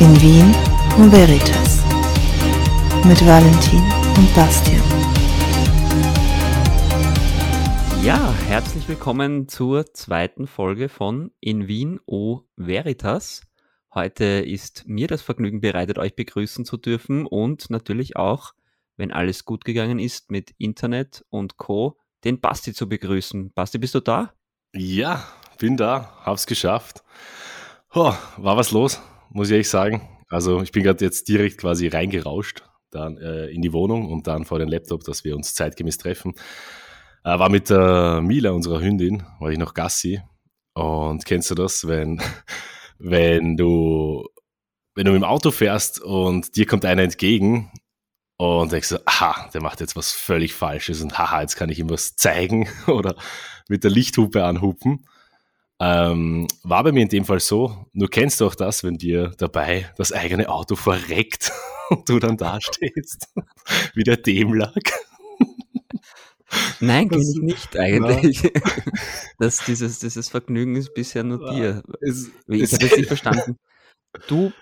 In Wien und Veritas mit Valentin und Bastian. Ja, herzlich willkommen zur zweiten Folge von In Wien O Veritas. Heute ist mir das Vergnügen bereitet, euch begrüßen zu dürfen und natürlich auch, wenn alles gut gegangen ist mit Internet und Co., den Basti zu begrüßen. Basti, bist du da? Ja, bin da, hab's geschafft. Oh, war was los, muss ich ehrlich sagen. Also ich bin gerade jetzt direkt quasi reingerauscht dann äh, in die Wohnung und dann vor den Laptop, dass wir uns zeitgemäß treffen. Äh, war mit der Mila, unserer Hündin, war ich noch Gassi. Und kennst du das, wenn, wenn du, wenn du mit dem Auto fährst und dir kommt einer entgegen und denkst so, aha, der macht jetzt was völlig Falsches und haha, jetzt kann ich ihm was zeigen oder mit der Lichthupe anhupen. Ähm, war bei mir in dem Fall so, nur kennst du auch das, wenn dir dabei das eigene Auto verreckt und du dann dastehst, wie der Dämlack. Nein, kenne ich nicht eigentlich. das, dieses, dieses Vergnügen ist bisher nur dir. Es, ich habe jetzt nicht verstanden. Du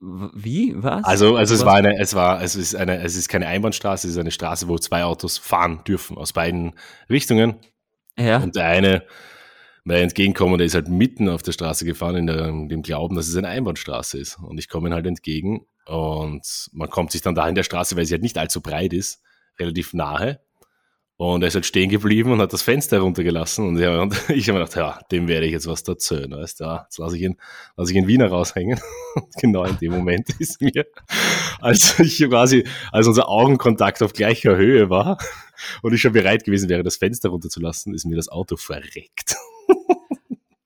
wie? Was? Also, also es war eine, es war, es ist eine, es ist keine Einbahnstraße, es ist eine Straße, wo zwei Autos fahren dürfen aus beiden Richtungen. Ja. Und der eine mir entgegenkommen, der ist halt mitten auf der Straße gefahren, in, dem Glauben, dass es eine Einbahnstraße ist. Und ich komme ihm halt entgegen und man kommt sich dann da in der Straße, weil sie halt nicht allzu breit ist, relativ nahe. Und er ist halt stehen geblieben und hat das Fenster runtergelassen. Und, ich habe mir gedacht, ja, dem werde ich jetzt was erzählen. Weißt du, ja, jetzt lasse ich ihn, lasse ich ihn Wiener raushängen. Und genau in dem Moment ist mir, als ich quasi, als unser Augenkontakt auf gleicher Höhe war und ich schon bereit gewesen wäre, das Fenster runterzulassen, ist mir das Auto verreckt.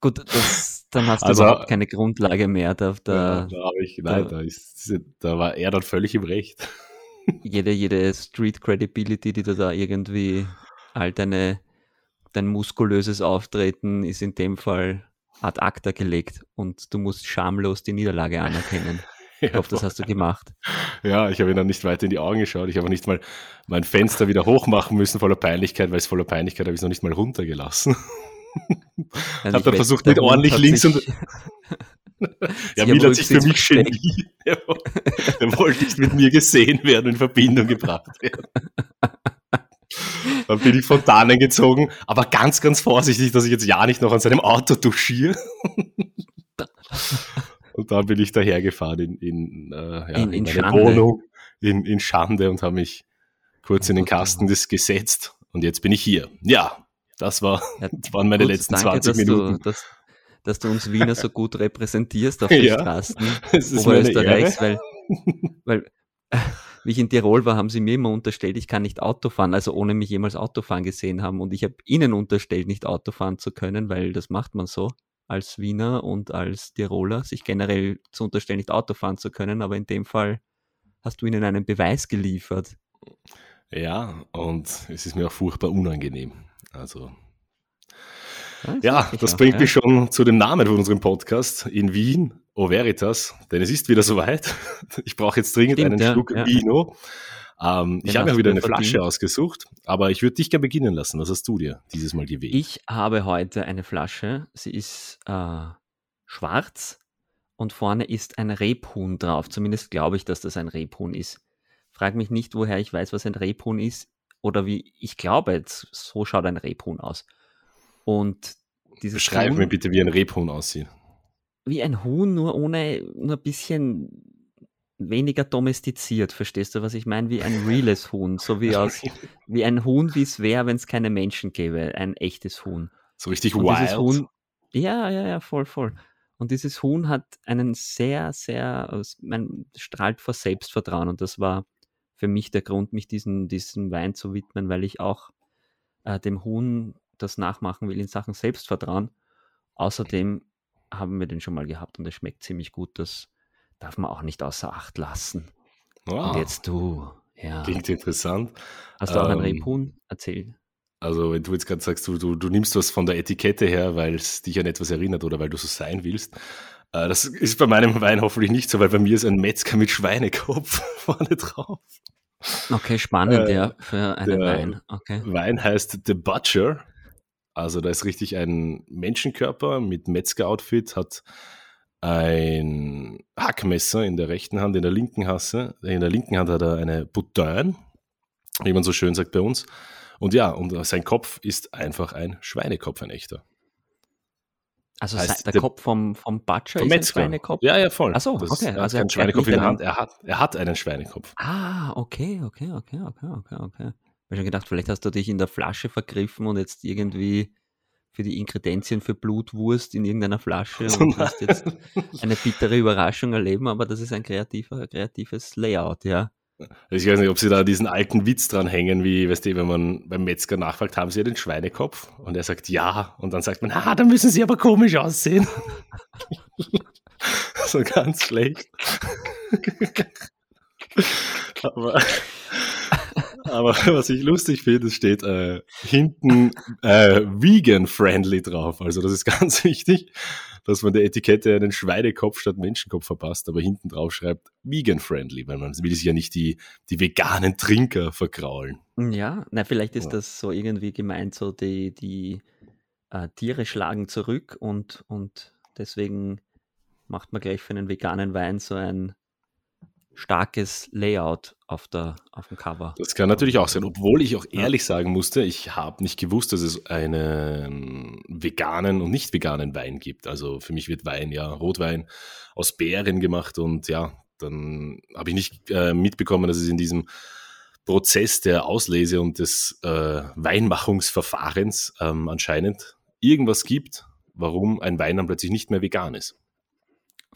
Gut, das, dann hast du also, überhaupt keine Grundlage mehr. Da, da, da habe ich, nein, da, ist, da war er dann völlig im Recht jede, jede Street Credibility, die du da irgendwie halt deine, dein muskulöses Auftreten ist in dem Fall ad acta gelegt und du musst schamlos die Niederlage anerkennen. Ich hoffe, das hast du gemacht. Ja, ich habe ihn dann nicht weiter in die Augen geschaut. Ich habe nicht mal mein Fenster wieder hochmachen müssen voller Peinlichkeit, weil es voller Peinlichkeit habe ich es noch nicht mal runtergelassen. Also habe dann versucht, mit ordentlich links und ja, Mil hat sich für mich geniert. Er, wollte nicht mit mir gesehen werden und in Verbindung gebracht werden. Dann bin ich von Dannen gezogen, aber ganz, ganz vorsichtig, dass ich jetzt ja nicht noch an seinem Auto duschiere. Und dann bin ich dahergefahren in, in, äh, ja, in, in, in Wohnung, in, in Schande und habe mich kurz in den Kasten des gesetzt. Und jetzt bin ich hier. Ja, das, war, ja, das waren meine gut, letzten danke, 20 Minuten. Du, dass, dass du uns Wiener so gut repräsentierst auf den ja, Straßen Oberösterreichs, weil, weil wie ich in Tirol war, haben sie mir immer unterstellt, ich kann nicht Auto fahren, also ohne mich jemals Autofahren gesehen haben. Und ich habe ihnen unterstellt, nicht Auto fahren zu können, weil das macht man so als Wiener und als Tiroler, sich generell zu unterstellen, nicht Auto fahren zu können. Aber in dem Fall hast du ihnen einen Beweis geliefert. Ja, und es ist mir auch furchtbar unangenehm. Also ja, das bringt auch, mich ja. schon zu dem Namen von unserem Podcast in Wien, O Veritas, denn es ist wieder soweit. Ich brauche jetzt dringend Stimmt, einen ja, Schluck ja. Vino. Ähm, ich habe mir wieder eine Flasche verdient. ausgesucht, aber ich würde dich gerne beginnen lassen. Was hast du dir dieses Mal gewählt? Ich habe heute eine Flasche. Sie ist äh, schwarz und vorne ist ein Rebhuhn drauf. Zumindest glaube ich, dass das ein Rebhuhn ist. Frag mich nicht, woher ich weiß, was ein Rebhuhn ist oder wie ich glaube, so schaut ein Rebhuhn aus. Und dieses Beschreib Huhn, mir bitte, wie ein Rebhuhn aussieht. Wie ein Huhn, nur ohne, nur ein bisschen weniger domestiziert, verstehst du, was ich meine? Wie ein reales Huhn, so wie aus, wie ein Huhn, wie es wäre, wenn es keine Menschen gäbe, ein echtes Huhn. So richtig Und wild. Huhn, ja, ja, ja, voll, voll. Und dieses Huhn hat einen sehr, sehr, man strahlt vor Selbstvertrauen und das war für mich der Grund, mich diesen, diesem Wein zu widmen, weil ich auch äh, dem Huhn das nachmachen will in Sachen Selbstvertrauen. Außerdem haben wir den schon mal gehabt und es schmeckt ziemlich gut. Das darf man auch nicht außer Acht lassen. Wow. Und jetzt du. Ja. Klingt interessant. Hast du auch ähm, ein Rebhuhn? erzählt? Also, wenn du jetzt gerade sagst, du, du, du, nimmst was von der Etikette her, weil es dich an etwas erinnert oder weil du so sein willst. Äh, das ist bei meinem Wein hoffentlich nicht so, weil bei mir ist ein Metzger mit Schweinekopf vorne drauf. Okay, spannend, äh, ja, für einen Wein. Okay. Wein heißt The Butcher also da ist richtig ein Menschenkörper mit Metzger-Outfit, hat ein, Hackmesser in der rechten Hand, in der linken, Hasse, in der linken Hand hat er eine Boutin, wie man so schön sagt bei uns. Und ja, und sein Kopf ist einfach ein Schweinekopf, ein echter. Also Heißt, der, der- Kopf vom, vom Butcher Vom ist ein. Schweinekopf? Ja, ja, voll. Ach so, das okay, Er hat also er- keinen Schweinekopf in der hat Hand, er hat, er hat einen Schweinekopf. Ah, okay, okay, okay, okay, okay, okay. Ich habe schon gedacht, vielleicht hast du dich in der Flasche vergriffen und jetzt irgendwie für die Ingredienzien für Blutwurst in irgendeiner Flasche und wirst jetzt eine bittere Überraschung erleben, aber das ist ein kreativer, kreatives Layout, ja. Ich weiß nicht, ob sie da diesen alten Witz dran hängen, wie, weißt du, wenn man beim Metzger nachfragt, haben sie ja den Schweinekopf? Und er sagt ja. Und dann sagt man, ah, da müssen sie aber komisch aussehen. so ganz schlecht. aber, aber was ich lustig finde, es steht äh, hinten äh, vegan-friendly drauf. Also das ist ganz wichtig, dass man der Etikette einen Schweinekopf statt Menschenkopf verpasst, aber hinten drauf schreibt vegan-friendly, weil man will sich ja nicht die, die veganen Trinker verkraulen. Ja, na, vielleicht ist Ja. das so irgendwie gemeint, so die, die äh, Tiere schlagen zurück und, und deswegen macht man gleich für einen veganen Wein so ein starkes Layout auf, der, auf dem Cover. Das kann natürlich auch sein, obwohl ich auch ehrlich sagen musste, ich habe nicht gewusst, dass es einen veganen und nicht veganen Wein gibt. Also für mich wird Wein ja Rotwein aus Beeren gemacht und ja, dann habe ich nicht äh, mitbekommen, dass es in diesem Prozess der Auslese und des äh, Weinmachungsverfahrens ähm, anscheinend irgendwas gibt, warum ein Wein dann plötzlich nicht mehr vegan ist.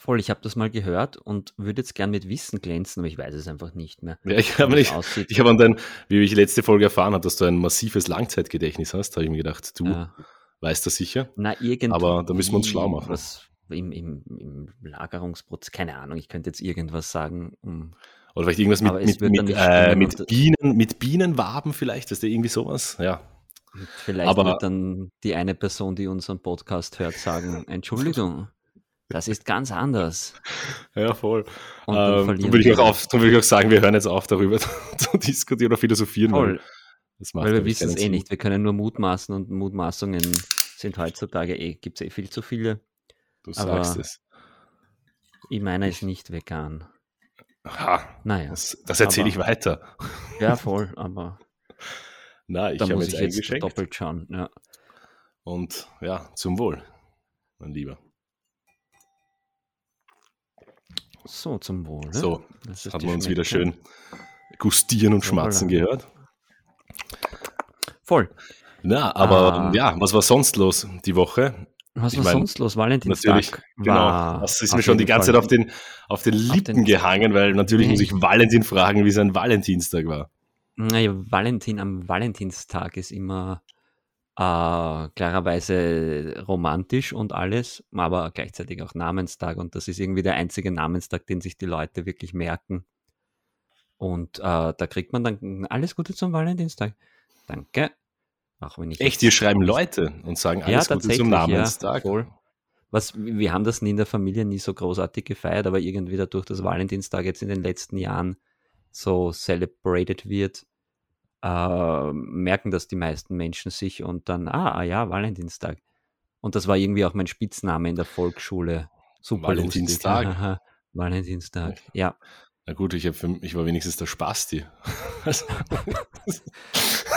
Voll, ich habe das mal gehört und würde jetzt gern mit Wissen glänzen, aber ich weiß es einfach nicht mehr. Ja, ich habe nicht, aussieht. ich habe an dein, wie ich letzte Folge erfahren habe, dass du ein massives Langzeitgedächtnis hast, habe ich mir gedacht, du Äh, weißt das sicher. na, irgendwie. Aber da müssen wir uns schlau machen. Was im, im, Im Lagerungsprozess, keine Ahnung, ich könnte jetzt irgendwas sagen. um- Oder vielleicht irgendwas mit, mit, mit, äh, mit, Bienen, mit Bienenwaben vielleicht, ist da irgendwie sowas? Ja. Vielleicht Aber- wird dann die eine Person, die unseren Podcast hört, sagen: Entschuldigung, das ist ganz anders. Ja, voll. Und dann Ähm, dann würde ich, auch auf- dann ich auch sagen, wir hören jetzt auf, darüber zu diskutieren oder philosophieren. Voll, Weil wir wissen es eh nicht. Wir können nur mutmaßen und Mutmaßungen sind heutzutage eh, gibt es eh viel zu viele. Du aber- sagst es. Ich meine, ist nicht vegan. Aha, Naja, das, das erzähle ich weiter. ja, voll, aber Na, ich habe jetzt ich jetzt doppelt schauen. Ja. Und ja, zum Wohl, mein Lieber. So, zum Wohl. So, Das haben wir uns wieder schön gustieren und schmatzen voilà. gehört. Voll. Na, aber Ah. ja, was war sonst los die Woche? Was Ich war mein, sonst los? Valentinstag Natürlich, genau. Das ist auf mir schon die ganze Fall- Zeit auf den, auf den Lippen den- gehangen, weil natürlich muss ich Valentin fragen, wie sein Valentinstag war. Naja, Valentin am Valentinstag ist immer äh, klarerweise romantisch und alles, aber gleichzeitig auch Namenstag und das ist irgendwie der einzige Namenstag, den sich die Leute wirklich merken. Und äh, da kriegt man dann alles Gute zum Valentinstag. Danke. Auch wenn ich Echt, hier schreiben Leute und sagen alles Gute zum Namenstag. Ja. Was, wir haben das in der Familie nie so großartig gefeiert, aber irgendwie dadurch, dass Valentinstag jetzt in den letzten Jahren so celebrated wird, äh, merken das die meisten Menschen sich und dann, ah, ah ja, Valentinstag. Und das war irgendwie auch mein Spitzname in der Volksschule. Super Valentinstag? lustig. Valentinstag, ja. Na gut, ich, für- ich war wenigstens der Spasti. Also,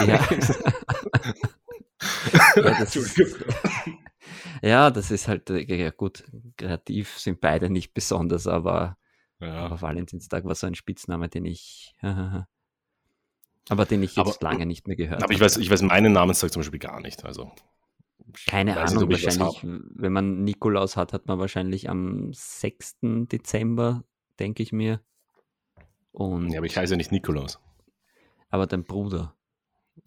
Ja. ja, das ist, ja, das ist halt, äh, ja gut, kreativ sind beide nicht besonders, aber, ja. aber Valentinstag war so ein Spitzname, den ich, aber den ich jetzt Aber- lange nicht mehr gehört Aber ich habe. weiß, ich weiß meinen Namenstag zum Beispiel gar nicht. Also, ich Keine nicht, Ahnung, ich was wahrscheinlich, wenn man Nikolaus hat, hat man wahrscheinlich am 6. Dezember, denke ich mir. Und, Ja, aber ich heiße ja nicht Nikolaus. aber dein Bruder,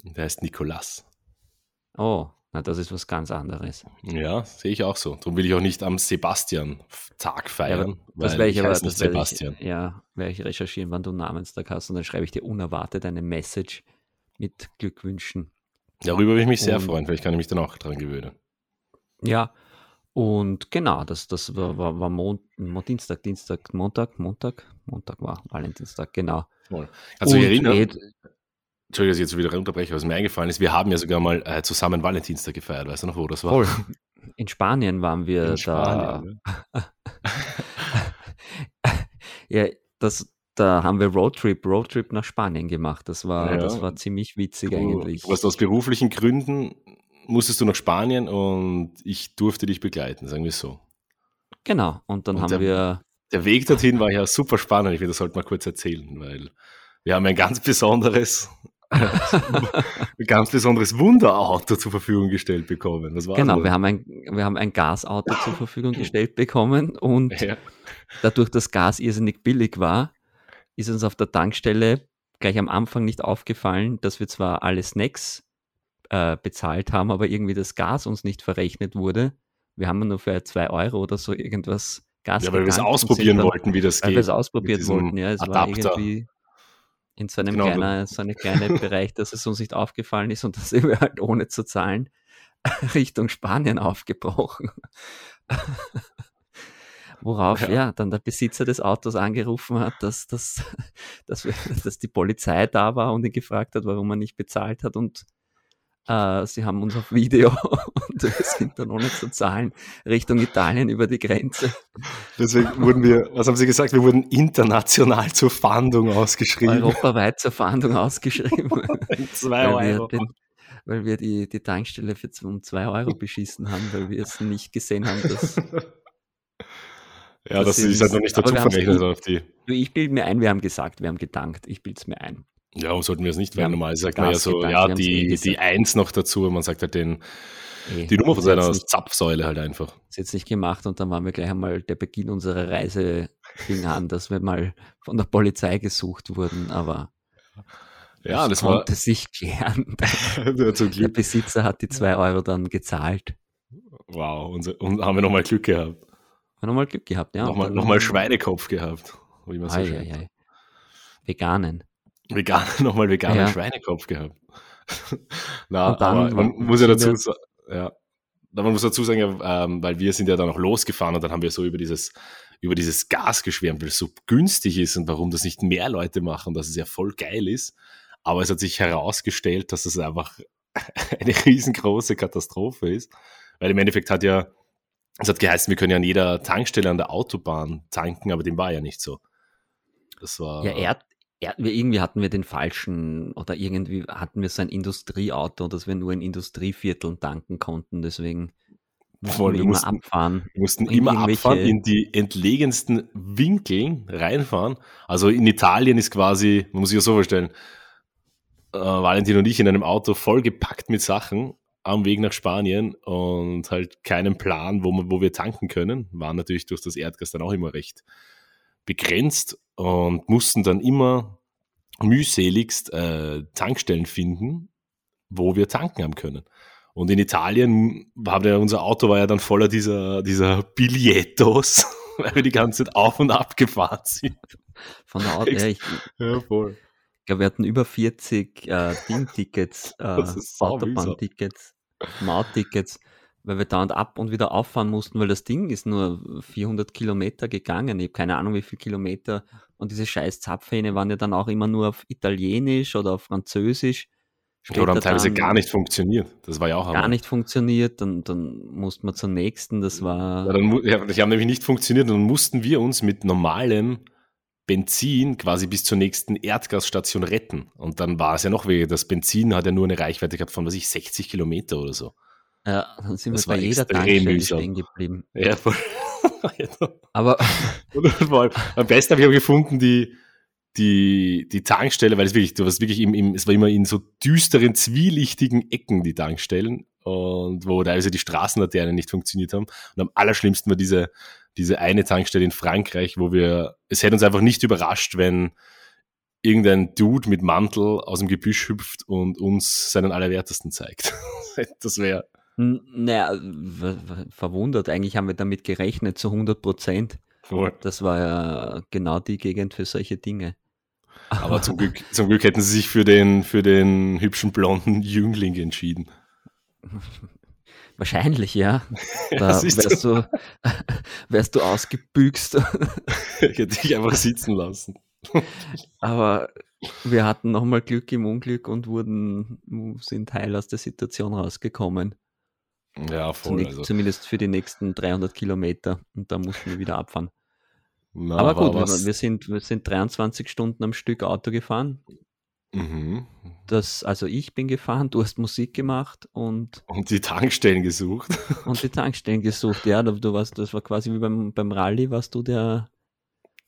Der heißt Nikolas. oh, na, das ist was ganz anderes. Ja, sehe ich auch so. Darum will ich auch nicht am Sebastian-Tag feiern. Das weil werde ich aber, das nicht Sebastian. ich, ja, werde ich recherchieren, wann du Namenstag hast und dann schreibe ich dir unerwartet eine Message mit Glückwünschen. Darüber würde ich mich sehr Und- freuen. Vielleicht kann ich mich dann auch dran gewöhnen. Ja, und genau, das, das war, war, war Mon Dienstag, Dienstag, Montag, Montag, Montag war Valentinstag, genau. Voll. Dich Und erinnern? Entschuldigung, dass ich jetzt wieder unterbreche, was mir eingefallen ist. Wir haben ja sogar mal äh, zusammen Valentinstag gefeiert. Weißt du noch, wo das war? Voll. In Spanien waren wir In da. Spanien. ne? Ja, das, da haben wir Roadtrip, Roadtrip nach Spanien gemacht. Das war, Ja. das war ziemlich witzig Du, eigentlich. du warst aus beruflichen Gründen, musstest du nach Spanien und ich durfte dich begleiten, sagen wir es so. Genau. Und dann Und haben der- wir, Der Weg dorthin war ja super spannend. Ich will das heute mal kurz erzählen, weil wir haben ein ganz besonderes, ganz besonderes Wunderauto zur Verfügung gestellt bekommen. Was war genau, das? wir haben ein, wir haben ein Gasauto zur Verfügung gestellt bekommen und Ja. dadurch, dass Gas irrsinnig billig war, ist uns auf der Tankstelle gleich am Anfang nicht aufgefallen, dass wir zwar alle Snacks äh, bezahlt haben, aber irgendwie das Gas uns nicht verrechnet wurde. Wir haben nur für zwei Euro oder so irgendwas Gas ja, weil wir es ausprobieren dann- wollten, wie das Weil geht. wir es ausprobiert wollten, ja. Es war Adapter. irgendwie in so einem Genau. kleinen, so einem kleinen Bereich, dass es uns nicht aufgefallen ist und da sind wir halt ohne zu zahlen Richtung Spanien aufgebrochen. Worauf Ja. ja. dann der Besitzer des Autos angerufen hat, dass, dass, dass, wir, dass die Polizei da war und ihn gefragt hat, warum er nicht bezahlt hat und äh, sie haben uns auf Video und wir sind dann ohne zu zahlen Richtung Italien über die Grenze. Deswegen wurden wir, was haben Sie gesagt? Wir wurden international zur Fahndung ausgeschrieben. europaweit zur Fahndung ausgeschrieben, Zwei weil wir, Euro. weil wir die, die Tankstelle für um zwei Euro beschissen haben, weil wir es nicht gesehen haben, dass Ja, das das ist halt noch nicht dazu verrechnet auf die. ich bilde mir ein, wir haben gesagt, wir haben getankt. Ich bilde es mir ein. Ja, warum sollten wir es nicht? Wir Weil haben normal sagt man ja so, getankt, ja, wir eh die, die Eins noch dazu, man sagt halt den, Eh, die Nummer von seiner nicht- Zapfsäule halt einfach. das jetzt nicht gemacht und dann waren wir gleich einmal der Beginn unserer Reise fing an, dass wir mal von der Polizei gesucht wurden, aber Ja, das war konnte sich klären. ja, Der. Besitzer hat die zwei Euro dann gezahlt. Wow, unser, und haben wir nochmal Glück gehabt. Haben nochmal Glück gehabt, ja. und nochmal, nochmal Schweinekopf gehabt. Wie man so ei, sagt. ei. Veganen. Vegan, nochmal veganen Ja. Schweinekopf gehabt. Na, dann aber man muss ja dazu sagen, ja, man muss dazu sagen, ähm, weil wir sind ja dann noch losgefahren und dann haben wir so über dieses, über dieses Gas geschwärmt, weil es so günstig ist und warum das nicht mehr Leute machen, dass es ja voll geil ist. Aber es hat sich herausgestellt, dass es einfach eine riesengroße Katastrophe ist. Weil im Endeffekt hat ja, es hat geheißen, wir können ja an jeder Tankstelle an der Autobahn tanken, aber dem war ja nicht so. Das war. Ja, er, wir, irgendwie hatten wir den falschen oder irgendwie hatten wir so ein Industrieauto, dass wir nur in Industrievierteln tanken konnten. Deswegen mussten Voll, wir wir immer mussten- abfahren. Wir mussten immer abfahren, in die entlegensten Winkeln reinfahren. Also in Italien ist quasi, man muss sich das so vorstellen, äh, Valentin und ich in einem Auto vollgepackt mit Sachen am Weg nach Spanien und halt keinen Plan, wo, man, wo wir tanken können. Waren natürlich durch das Erdgas dann auch immer recht begrenzt und mussten dann immer mühseligst äh, Tankstellen finden, wo wir tanken haben können. Und in Italien war der, unser Auto war ja dann voller dieser, dieser Billettos, weil wir die ganze Zeit auf und ab gefahren sind. Von der Auto, ja, ich Ja, voll. glaube, wir hatten über 40 äh, Ding-Tickets, äh, Autobahn-Tickets, Maut-Tickets, weil wir da und ab und wieder auffahren mussten, weil das Ding ist nur 400 Kilometer gegangen. Ich habe keine Ahnung, wie viele Kilometer. Und diese scheiß Zapfhähne waren ja dann auch immer nur auf Italienisch oder auf Französisch. Oder haben Später teilweise gar nicht funktioniert. Das war ja auch gar Hammer. nicht funktioniert. Dann, dann mussten wir zur nächsten. Das war Ja, dann, ja, die haben nämlich nicht funktioniert und dann mussten wir uns mit normalem Benzin quasi bis zur nächsten Erdgasstation retten. Und dann war es ja noch weh. Das Benzin hat ja nur eine Reichweite gehabt von, was ich, 60 Kilometer oder so. Ja, dann sind Das wir bei jeder Tankstelle stehen geblieben. Ja, voll. Aber Und vor allem, am besten habe ich aber gefunden, die, die, die Tankstelle, weil es wirklich, du warst wirklich im, im, es war immer in so düsteren, zwielichtigen Ecken, die Tankstellen, und wo teilweise die Straßenlaternen nicht funktioniert haben. Und am allerschlimmsten war diese, diese eine Tankstelle in Frankreich, wo wir, es hätte uns einfach nicht überrascht, wenn irgendein Dude mit Mantel aus dem Gebüsch hüpft und uns seinen Allerwertesten zeigt. Das wäre, naja, verwundert. Eigentlich haben wir damit gerechnet zu 100 Prozent. voll. Das war ja genau die Gegend für solche Dinge. aber zum Glück, zum Glück hätten sie sich für den, für den hübschen blonden Jüngling entschieden. Wahrscheinlich, ja. Ja, Da du. wärst du, wärst du ausgebüxt. Ich hätte dich einfach sitzen lassen. Aber wir hatten nochmal Glück im Unglück und wurden, sind heil aus der Situation rausgekommen. Ja, voll. Zunächst, Also, Zumindest für die nächsten 300 Kilometer. Und da mussten wir wieder abfahren. Na, Aber gut, wir, was- wir, sind, wir sind 23 Stunden am Stück Auto gefahren. Mhm. Das, also ich bin gefahren, du hast Musik gemacht und, Und die Tankstellen gesucht. und die Tankstellen gesucht. Ja, du, du warst, das war quasi wie beim, beim Rallye, warst du der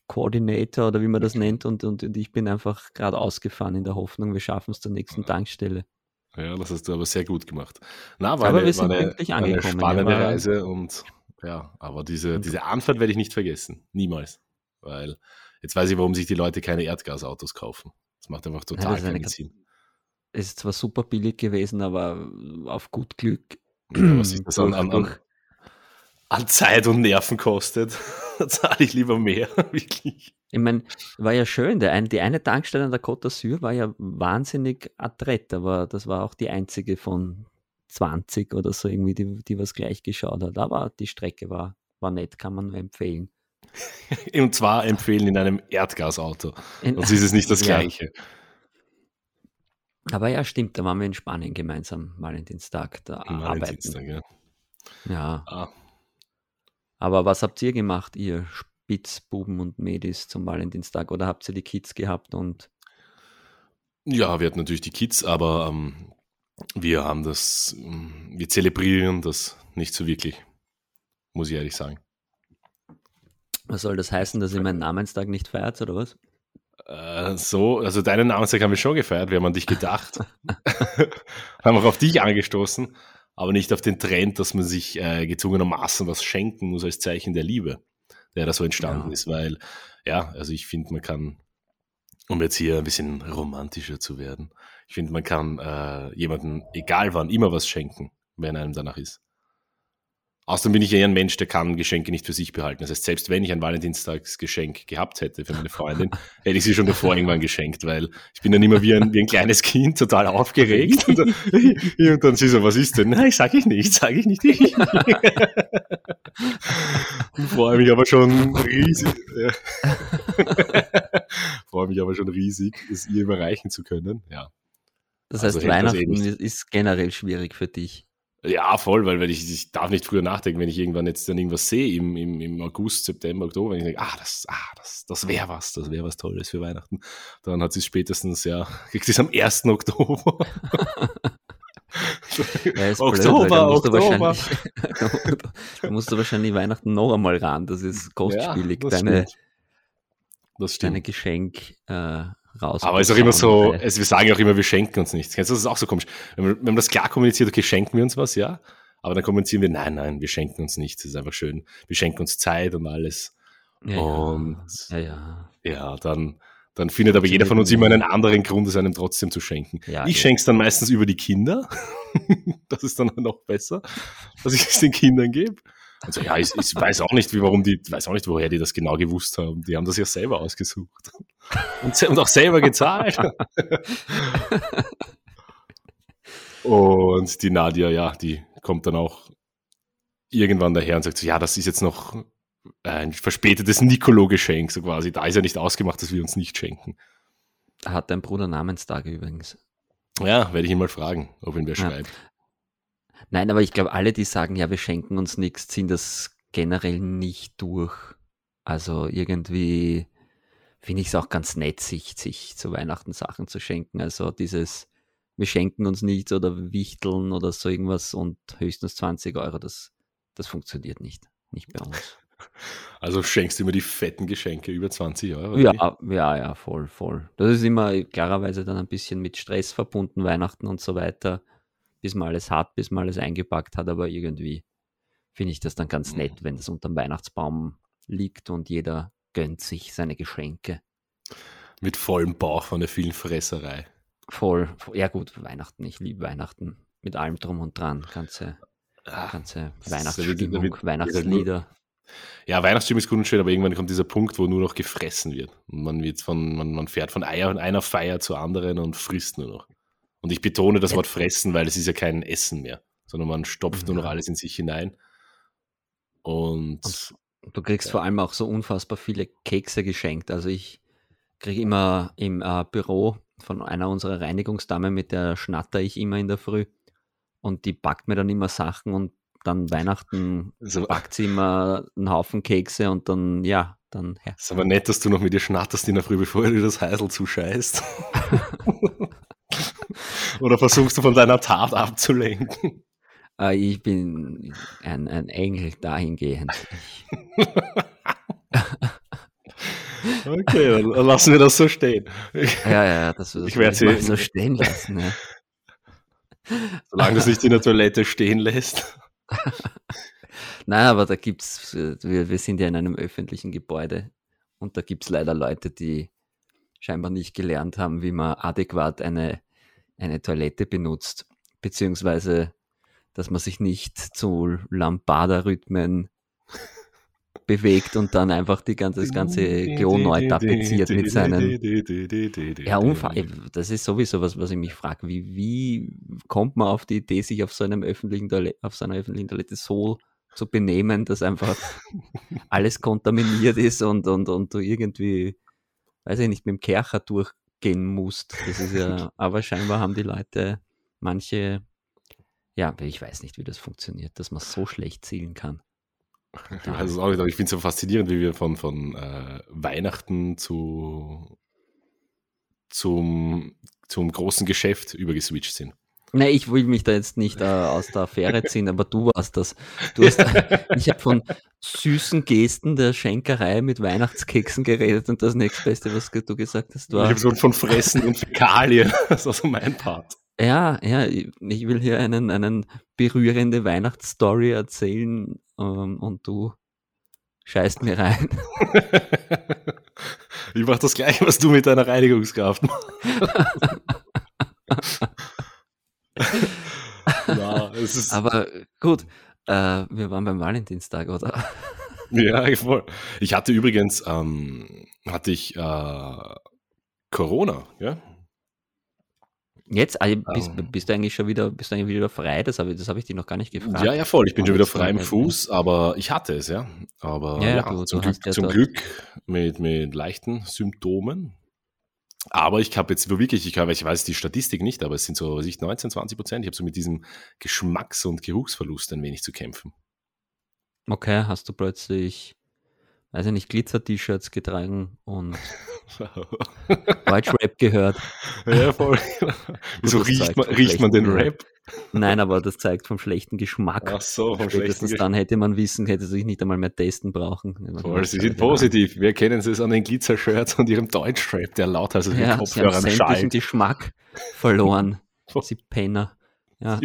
Coordinator oder wie man das nennt und, und, und ich bin einfach gerade ausgefahren in der Hoffnung, wir schaffen es zur nächsten Tankstelle. Ja, das hast du aber sehr gut gemacht. Na, war Aber eine, wir sind war eine, war eine angekommen, ja, spannende Reise und ja, aber diese, diese Anfahrt werde ich nicht vergessen. Niemals. Weil jetzt weiß ich, warum sich die Leute keine Erdgasautos kaufen. Das macht einfach total ist eine keinen Sinn. Es ist zwar super billig gewesen, aber auf gut Glück. Ja, was sich das an, an, an, an Zeit und Nerven kostet, zahle ich lieber mehr, wirklich. Ich meine, war ja schön. Der ein, die eine Tankstelle an der Côte d'Azur war ja wahnsinnig adrett, aber das war auch die einzige von 20 oder so irgendwie, die, die was gleich geschaut hat. Aber die Strecke war, war nett, kann man nur empfehlen. Und zwar empfehlen in einem Erdgasauto. In- Sonst ist es nicht das Ja. Gleiche. Aber ja, stimmt, da waren wir in Spanien gemeinsam, Valentinstag, da Am arbeiten. Valentinstag, ja. Ja, Ah, aber was habt ihr gemacht, ihr Spitzbuben und Mädis zum Valentinstag? Oder habt ihr die Kids gehabt und Ja, wir hatten natürlich die Kids, aber ähm, wir haben das, ähm, wir zelebrieren das nicht so wirklich, muss ich ehrlich sagen. was soll das heißen, dass ihr meinen Namenstag nicht feiert oder was? Äh, so, also deinen Namenstag haben wir schon gefeiert, wir haben an dich gedacht, haben auch auf dich angestoßen, aber nicht auf den Trend, dass man sich äh, gezwungenermaßen was schenken muss als Zeichen der Liebe, der da so entstanden Ja. ist, weil, ja, also ich finde, man kann, um jetzt hier ein bisschen romantischer zu werden, ich finde, man kann äh, jemandem, egal wann, immer was schenken, wenn einem danach ist. Außerdem bin ich eher ein Mensch, der kann Geschenke nicht für sich behalten. Das heißt, selbst wenn ich ein Valentinstagsgeschenk gehabt hätte für meine Freundin, hätte ich sie schon davor irgendwann geschenkt, weil ich bin dann immer wie ein, wie ein kleines Kind, total aufgeregt. Und dann, und dann sie so, was ist denn? Nein, sag ich nicht, sag ich nicht. und freue mich aber schon riesig. freue mich aber schon riesig, es ihr überreichen zu können. Ja. Das Also heißt, eh Weihnachten nicht. ist generell schwierig für dich. Ja, voll, weil, weil ich, ich darf nicht früher nachdenken, wenn ich irgendwann jetzt dann irgendwas sehe im, im, im August, September, Oktober, wenn ich denke, ah, das, ah, das, das wäre was, das wäre was Tolles für Weihnachten. Dann hat sie es spätestens, ja, kriegt sie es am 1. Oktober. Ja, Oktober, blöd, da musst du Oktober. wahrscheinlich- da musst du wahrscheinlich Weihnachten noch einmal ran. Das ist kostspielig, Ja, das deine, stimmt. Das deine stimmt. Geschenk äh, raus. Aber es ist auch immer so, es, wir sagen ja auch immer, wir schenken uns nichts. Das ist auch so komisch. Wenn man, wenn man das klar kommuniziert, okay, schenken wir uns was, ja. Aber dann kommunizieren wir, nein, nein, wir schenken uns nichts. Das ist einfach schön. Wir schenken uns Zeit und alles. ja, ja, und- ja, ja. Ja, dann, dann findet aber jeder von uns immer einen anderen Grund, es einem trotzdem zu schenken. Ja, ich ja. schenke es dann meistens über die Kinder. das ist dann noch besser, dass ich es den Kindern gebe. Also ja, ich, ich weiß auch nicht, wie, warum die, weiß auch nicht, woher die das genau gewusst haben. Die haben das ja selber ausgesucht. Und, und auch selber gezahlt. und die Nadia, ja, die kommt dann auch irgendwann daher und sagt so, ja, das ist jetzt noch ein verspätetes Nicolo-Geschenk, so quasi. Da ist ja nicht ausgemacht, dass wir uns nicht schenken. Hat dein Bruder Namenstage übrigens. Ja, werde ich ihn mal fragen, ob ihn wer Ja. schreibt. Nein, aber ich glaube, alle, die sagen, ja, wir schenken uns nichts, ziehen das generell nicht durch. Also irgendwie finde ich es auch ganz nett, sich, sich zu Weihnachten Sachen zu schenken. Also dieses, wir schenken uns nichts oder wichteln oder so irgendwas und höchstens 20 Euro, das, das funktioniert nicht. Nicht bei uns. Also schenkst du immer die fetten Geschenke über 20 Euro? Ja, ja, ja, voll, voll. Das ist immer klarerweise dann ein bisschen mit Stress verbunden, Weihnachten und so weiter, bis man alles hat, bis man alles eingepackt hat, aber irgendwie finde ich das dann ganz Mhm. nett, wenn das unterm Weihnachtsbaum liegt und jeder gönnt sich seine Geschenke. Mit vollem Bauch von der vielen Fresserei. Voll, voll ja gut, Weihnachten, ich liebe Weihnachten. Mit allem drum und dran, ganze, Ah, ganze Weihnachtsstimmung, Weihnachtslieder. Ja, Weihnachtsstimmung ist gut und schön, aber irgendwann kommt dieser Punkt, wo nur noch gefressen wird. Und man wird von, man, man fährt von Eier, einer Feier zur anderen und frisst nur noch. Und ich betone das. Wort fressen, weil es ist ja kein Essen mehr, sondern man stopft nur noch alles in sich hinein. Und, Und Du kriegst Ja. vor allem auch so unfassbar viele Kekse geschenkt. Also ich kriege immer im äh, Büro von einer unserer Reinigungsdamen, mit der schnatter ich immer in der Früh. Und die backt mir dann immer Sachen und dann Weihnachten so, backt sie immer einen Haufen Kekse und dann, ja, dann ja. Ist aber nett, dass du noch mit dir schnatterst in der Früh, bevor du dir das Heisel zuscheißt. Oder versuchst du von deiner Tat abzulenken? Äh, ich bin ein, ein Engel dahingehend. okay, dann lassen wir das so stehen. Ja, ja, das, das Ich werde sie- so stehen lassen. Ja. Solange du es nicht in der Toilette stehen lässt. Nein, aber da gibt's, wir, wir sind ja in einem öffentlichen Gebäude und da gibt's leider Leute, die scheinbar nicht gelernt haben, wie man adäquat eine, eine Toilette benutzt, beziehungsweise dass man sich nicht zu Lambada-Rhythmen bewegt und dann einfach die ganze, das ganze Klo neu tapeziert mit seinen Ja, Unfall. Das ist sowieso was, was ich mich frage. Wie, wie kommt man auf die Idee, sich auf so einem öffentlichen Toilette, auf so einer öffentlichen Toilette so zu benehmen, dass einfach alles kontaminiert ist und, und, und du irgendwie, weiß ich nicht, mit dem Kercher durchgehen musst. Das ist ja, aber scheinbar haben die Leute manche, ja, ich weiß nicht, wie das funktioniert, dass man so schlecht zielen kann. Ich weiß es auch nicht, aber ich finde es so faszinierend, wie wir von, von äh, Weihnachten zu, zum, zum großen Geschäft übergeswitcht sind. Nee, ich will mich da jetzt nicht äh, aus der Affäre ziehen, aber du warst das. Du hast, ich habe von süßen Gesten der Schenkerei mit Weihnachtskeksen geredet und das nächstbeste, was du gesagt hast, Ich war. habe so von Fressen und Fäkalien. Das war so mein Part. Ja, ja, ich ich will hier einen, einen berührende Weihnachtsstory erzählen ähm, und du scheißt mir rein. Ich mache das gleiche, was du mit deiner Reinigungskraft machst. ja, es ist, Aber gut, äh, wir waren beim Valentinstag, oder? ja, voll. Ich hatte übrigens, ähm, hatte ich äh, Corona, ja? Jetzt, also, bist, Ähm. bist du eigentlich schon wieder, bist du eigentlich wieder frei? Das habe ich, das habe ich dich noch gar nicht gefragt. Ja, ja, voll. Ich bin schon wieder frei im Fuß, aber ich hatte es, ja. Aber Ja, ja, du- zum, du Glück, ja zum Glück mit, mit leichten Symptomen. Aber ich habe jetzt wirklich, ich, habe, ich weiß die Statistik nicht, aber es sind so, was ich, 19, 20 Prozent. Ich habe so mit diesem Geschmacks- und Geruchsverlust ein wenig zu kämpfen. Okay, hast du plötzlich, weiß ich nicht, Glitzer-T-Shirts getragen und Deutschrap gehört? ja, voll. Wieso riecht man, riecht man den Rap? Nein, aber das zeigt vom schlechten Geschmack. Ach so, vom schlechten Geschmack. dann hätte man wissen, hätte sich nicht einmal mehr testen brauchen. Voll, sie sind positiv. Wir kennen es an den Glitzer-Shirts und ihrem Deutschrap, der laut als in den Ja, sie haben Kopfhörern sämtlichen schallt. Geschmack verloren. Sie Penner. Ja,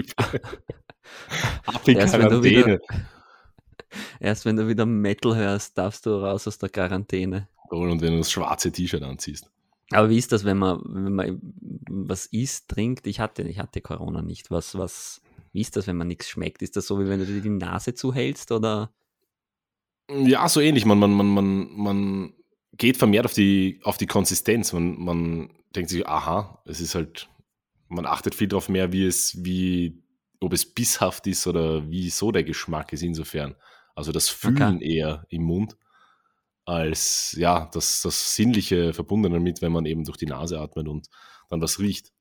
Ab in Quarantäne. erst wenn du wieder Metal hörst, darfst du raus aus der Quarantäne. Voll, Und wenn du das schwarze T-Shirt anziehst. Aber wie ist das, wenn man, wenn man was isst, trinkt? Ich hatte, ich hatte Corona nicht. Was, was, wie ist das, wenn man nichts schmeckt? Ist das so, wie wenn du dir die Nase zuhältst oder? Ja, so ähnlich. Man, man, man, man, man geht vermehrt auf die, auf die Konsistenz. Man, man denkt sich, aha, es ist halt, man achtet viel darauf mehr, wie es, wie, ob es bisshaft ist oder wie so der Geschmack ist insofern. Also das Fühlen eher im Mund als ja, das, das Sinnliche verbunden damit, wenn man eben durch die Nase atmet und dann was riecht.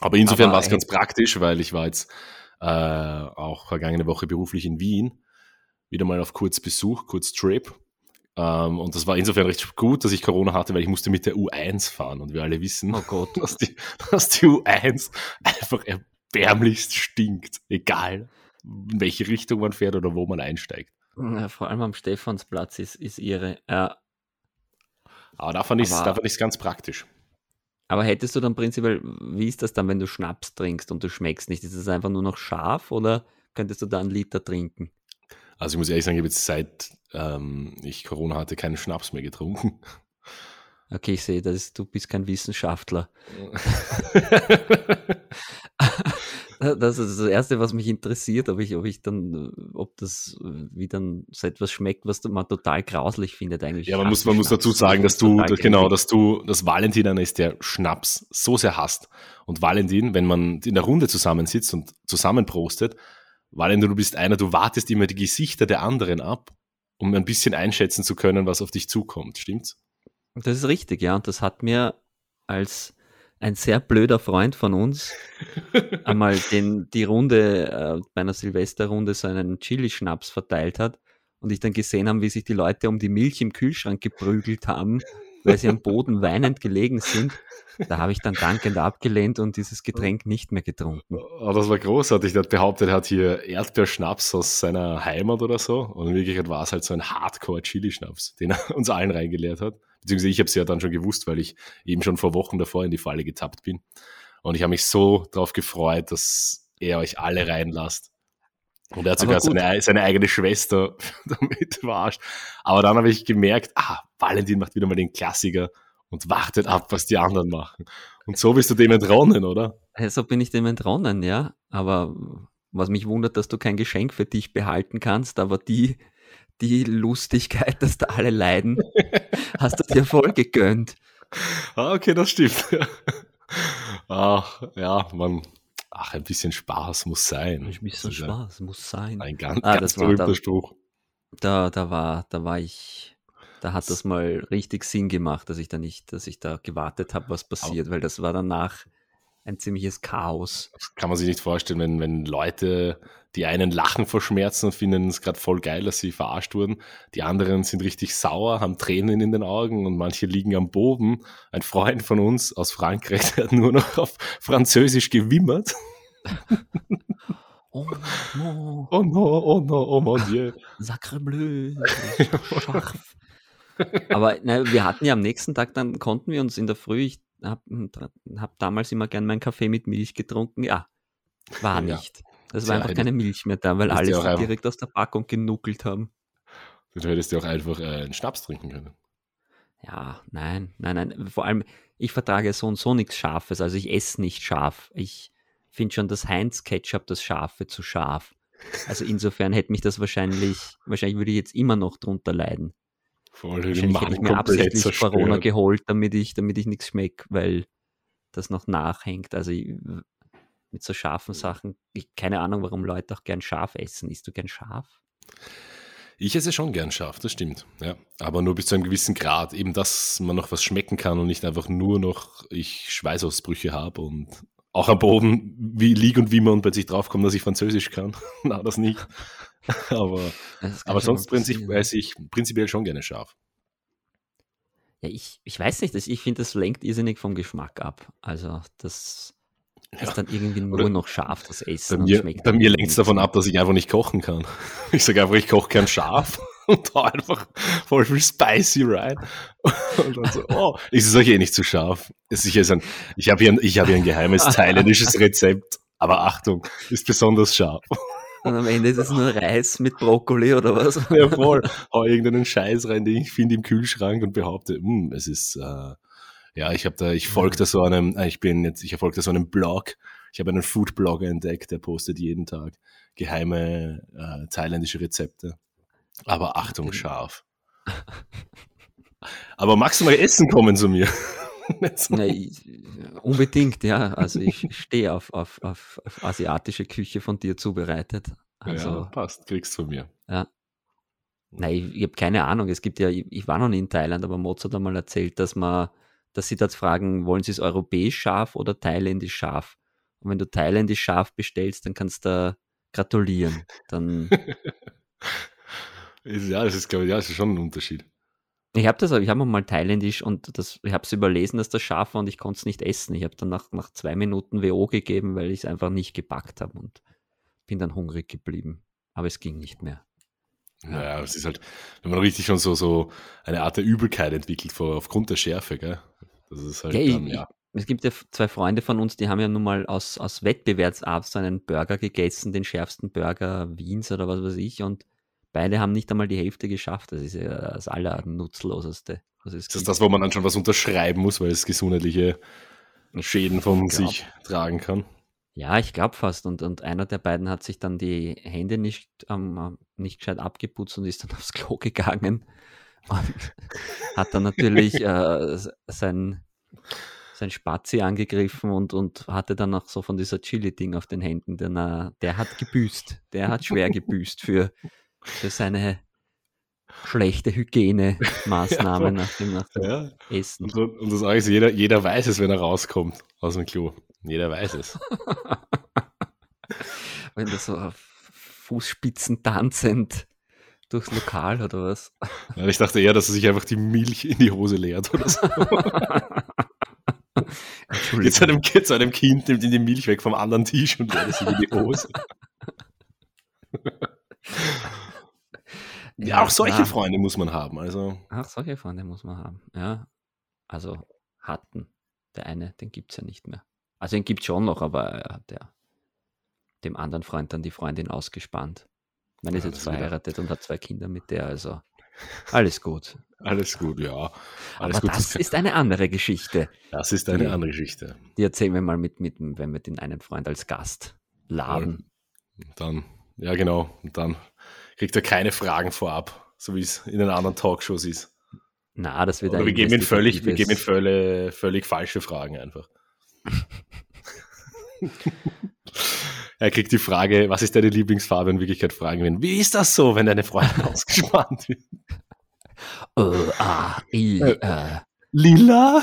Aber insofern war es ganz praktisch, weil ich war jetzt äh, auch vergangene Woche beruflich in Wien, wieder mal auf kurz Besuch, kurz Trip. Ähm, und das war insofern recht gut, dass ich Corona hatte, weil ich musste mit der U1 fahren und wir alle wissen, Oh Gott. dass, die, dass die U1 einfach erbärmlichst stinkt, egal in welche Richtung man fährt oder wo man einsteigt. Ja, vor allem am Stephansplatz ist, ist ihre. Ja, Aber da fand ich es ganz praktisch. aber hättest du dann prinzipiell, wie ist das dann, wenn du Schnaps trinkst und du schmeckst nicht? Ist es einfach nur noch scharf oder könntest du da einen Liter trinken? Also ich muss ehrlich sagen, ich habe jetzt seit ähm, ich Corona hatte keinen Schnaps mehr getrunken. Okay, ich sehe, das ist, du bist kein Wissenschaftler. Das ist das Erste, was mich interessiert, ob ich, ob ich dann, äh, ob das äh, wie dann so etwas schmeckt, was man total grauslich findet eigentlich. ja, man muss, Schnaps- man muss dazu sagen, dass du, dass, genau, dass du, dass Valentin einer ist, der Schnaps so sehr hasst. Und Valentin, wenn man in der Runde zusammensitzt und zusammenprostet, Valentin, du bist einer, du wartest immer die Gesichter der anderen ab, um ein bisschen einschätzen zu können, was auf dich zukommt. Stimmt's? Das ist richtig, ja. Und das hat mir als ein sehr blöder Freund von uns einmal den, die Runde, äh, bei einer Silvesterrunde so einen Chili-Schnaps verteilt hat. und ich dann gesehen habe, wie sich die Leute um die Milch im Kühlschrank geprügelt haben, weil sie am Boden weinend gelegen sind, da habe ich dann dankend abgelehnt und dieses Getränk nicht mehr getrunken. Oh, das war großartig. Der hat behauptet, er hat hier Erdbeerschnaps aus seiner Heimat oder so. Und in Wirklichkeit war es halt so ein Hardcore-Chili-Schnaps, den er uns allen reingeleert hat. Beziehungsweise ich habe es ja dann schon gewusst, weil ich eben schon vor Wochen davor in die Falle getappt bin. Und ich habe mich so darauf gefreut, dass er euch alle reinlasst. Und er hat sogar seine, seine, eigene Schwester damit verarscht. Aber dann habe ich gemerkt, ah, Valentin macht wieder mal den Klassiker und wartet ab, was die anderen machen. Und so bist du dem entronnen, oder? So bin ich dem entronnen, ja. Aber was mich wundert, dass du kein Geschenk für dich behalten kannst, aber die, die Lustigkeit, dass da alle leiden, hast du dir voll gegönnt. Ah, okay, das stimmt. Ach, ja, man, ach, ein bisschen Spaß muss sein. Ein bisschen Spaß muss sein. Ein ganz, ah, ganz berühmter da, Spruch. Da, da war, da war ich da hat das mal richtig Sinn gemacht, dass ich da nicht, dass ich da gewartet habe, was passiert, weil das war danach ein ziemliches Chaos. Das kann man sich nicht vorstellen, wenn, wenn Leute, die einen lachen vor Schmerzen und finden es gerade voll geil, dass sie verarscht wurden. Die anderen sind richtig sauer, haben Tränen in den Augen und manche liegen am Boden. Ein Freund von uns aus Frankreich, der hat nur noch auf Französisch gewimmert. Oh no. Oh no, oh no, oh mon Dieu. Sacre bleu. Scharf. Aber ne, wir hatten ja am nächsten Tag, dann konnten wir uns in der Früh, ich habe hm, hab damals immer gern meinen Kaffee mit Milch getrunken. Ja, war ja. nicht. Es war einfach keine Milch mehr da, weil alles direkt aus der Packung genuckelt haben. Du hättest ja auch einfach äh, einen Schnaps trinken können. Ja, nein, nein, nein. Vor allem, ich vertrage so und so nichts Scharfes. Also ich esse nicht scharf. Ich finde schon das Heinz-Ketchup, das Scharfe, zu scharf. Also insofern hätte mich das wahrscheinlich, wahrscheinlich würde ich jetzt immer noch drunter leiden. Voll Wahrscheinlich hätte ich mir absichtlich zerstört. Corona geholt, damit ich, damit ich nichts schmecke, weil das noch nachhängt. Also ich, mit so scharfen Sachen, ich, keine Ahnung, warum Leute auch gern scharf essen. Isst du gern scharf? Ich esse schon gern scharf, das stimmt. Ja. Aber nur bis zu einem gewissen Grad. Eben, dass man noch was schmecken kann und nicht einfach nur noch ich Schweißausbrüche habe und auch am Boden wie lieg und wie man plötzlich draufkommt, dass ich Französisch kann. Na, das nicht. aber, aber sonst prinzip, esse ich prinzipiell schon gerne scharf. Ja, ich, ich weiß nicht, ich finde, das lenkt irrsinnig vom Geschmack ab. Also das ja. ist dann irgendwie nur Oder noch scharf, das Essen. Bei mir, bei mir lenkt es davon ab, dass ich einfach nicht kochen kann. Ich sage einfach, ich koche gern scharf und da einfach voll viel Spicy rein. Und dann so, oh, ist es euch eh nicht zu scharf. ich habe hier, ein, hab hier ein geheimes thailändisches Rezept, aber Achtung, ist besonders scharf. Und am Ende ist es nur Reis mit Brokkoli oder was? Ja, voll. Hau irgendeinen Scheiß rein, den ich finde im Kühlschrank und behaupte, hm, es ist, äh, ja, ich habe da, ich folge da so einem, äh, ich bin jetzt, ich folge da so einem Blog. Ich habe einen Food-Blogger entdeckt, der postet jeden Tag geheime äh, thailändische Rezepte. Aber Achtung, scharf. Aber magst du mal essen kommen zu mir? Nein, unbedingt, ja. Also ich stehe auf, auf, auf, auf, asiatische Küche von dir zubereitet. Also, ja, passt, kriegst du von mir. Ja. Nein, ich, ich habe keine Ahnung. Es gibt ja, ich, ich, war noch nie in Thailand, aber Moz hat einmal erzählt, dass man, dass sie dort fragen, wollen sie es europäisch scharf oder thailändisch scharf? Und wenn du thailändisch scharf bestellst, dann kannst du gratulieren. Dann. ja, das ist, glaube ich, ja, das ist schon ein Unterschied. Ich habe das, ich habe mal thailändisch und das, ich habe es überlesen, dass das scharf war und ich konnte es nicht essen. Ich habe dann nach, nach zwei Minuten WO gegeben, weil ich es einfach nicht gepackt habe und bin dann hungrig geblieben. Aber es ging nicht mehr. Naja, es ist halt, wenn man richtig schon so, so eine Art der Übelkeit entwickelt vor, aufgrund der Schärfe, gell? Das ist halt ja, dann, ja. es gibt ja zwei Freunde von uns, die haben ja nun mal aus, aus Wettbewerbsart so einen Burger gegessen, den schärfsten Burger Wiens oder was weiß ich und Beide haben nicht einmal die Hälfte geschafft. Das ist ja das Allernutzloseste. Es ist das das, wo man dann schon was unterschreiben muss, weil es gesundheitliche Schäden von sich tragen kann? Ja, ich glaube fast. Und, und einer der beiden hat sich dann die Hände nicht, ähm, nicht gescheit abgeputzt und ist dann aufs Klo gegangen. Und hat dann natürlich äh, sein, sein Spazi angegriffen und, und hatte dann auch so von dieser Chili-Ding auf den Händen. Denn, äh, der hat gebüßt. Der hat schwer gebüßt für, für seine schlechte Hygienemaßnahmen ja, nach dem, nach dem ja. Essen. Und, und das ist, jeder, jeder weiß es, wenn er rauskommt aus dem Klo. Jeder weiß es. wenn du so auf Fußspitzen tanzend durchs Lokal oder was? Ja, ich dachte eher, dass er sich einfach die Milch in die Hose leert oder so. Geht zu, einem, geht zu einem Kind, nimmt ihm die Milch weg vom anderen Tisch und leert sie in die Hose. ja, auch solche na, Freunde muss man haben. Also, Auch solche Freunde muss man haben. Ja. Also hatten. Der eine, den gibt es ja nicht mehr. Also den gibt es schon noch, aber er hat ja dem anderen Freund dann die Freundin ausgespannt. Man ist Ja, jetzt das ist wieder- verheiratet und hat zwei Kinder mit der, also alles gut. alles gut, ja. Alles aber gut. das ist eine andere Geschichte. das ist eine die- andere Geschichte. Die erzählen wir mal mit, mit, wenn wir den einen Freund als Gast laden. Dann, ja genau, und dann kriegt er keine Fragen vorab, so wie es in den anderen Talkshows ist. Na, das wird Oder wir geben ihm völlig, wir geben ihm völlig, völlig falsche Fragen einfach. er kriegt die Frage, was ist deine Lieblingsfarbe? In Wirklichkeit fragen wir ihn, wie ist das so, wenn deine Freundin ausgespannt wird? Äh, ah, i, äh, Lila?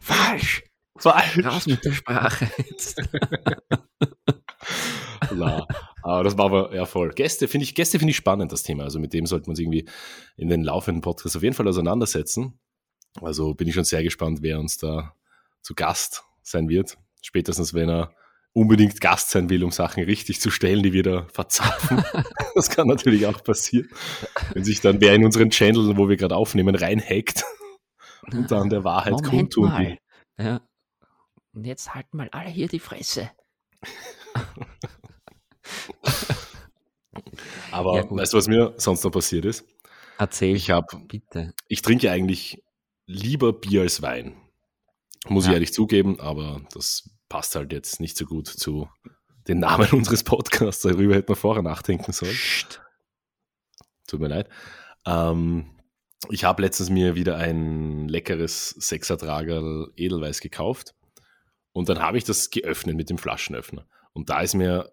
falsch. Falsch. Raus mit der Sprache jetzt. Na, aber das war aber ja voll. Gäste finde ich, Gäste finde ich spannend, das Thema. Also mit dem sollte man sich irgendwie in den laufenden Podcasts auf jeden Fall auseinandersetzen. Also bin ich schon sehr gespannt, wer uns da zu Gast sein wird. Spätestens, wenn er unbedingt Gast sein will, um Sachen richtig zu stellen, die wir da verzapfen. das kann natürlich auch passieren. Wenn sich dann wer in unseren Channel, wo wir gerade aufnehmen, reinhackt und dann der Wahrheit Moment kundtun will. Ja. Und jetzt halten mal alle hier die Fresse. Aber Ja, weißt du, was mir sonst noch passiert ist? Erzähl, Ich habe bitte. ich trinke eigentlich lieber Bier als Wein. Muss ich Ja. ehrlich zugeben, aber das passt halt jetzt nicht so gut zu den Namen unseres Podcasts. Darüber hätten wir vorher nachdenken sollen. Psst. Tut mir leid. Ähm, ich habe letztens mir wieder ein leckeres Sechsertragerl Edelweiß gekauft und dann habe ich das geöffnet mit dem Flaschenöffner. Und da ist mir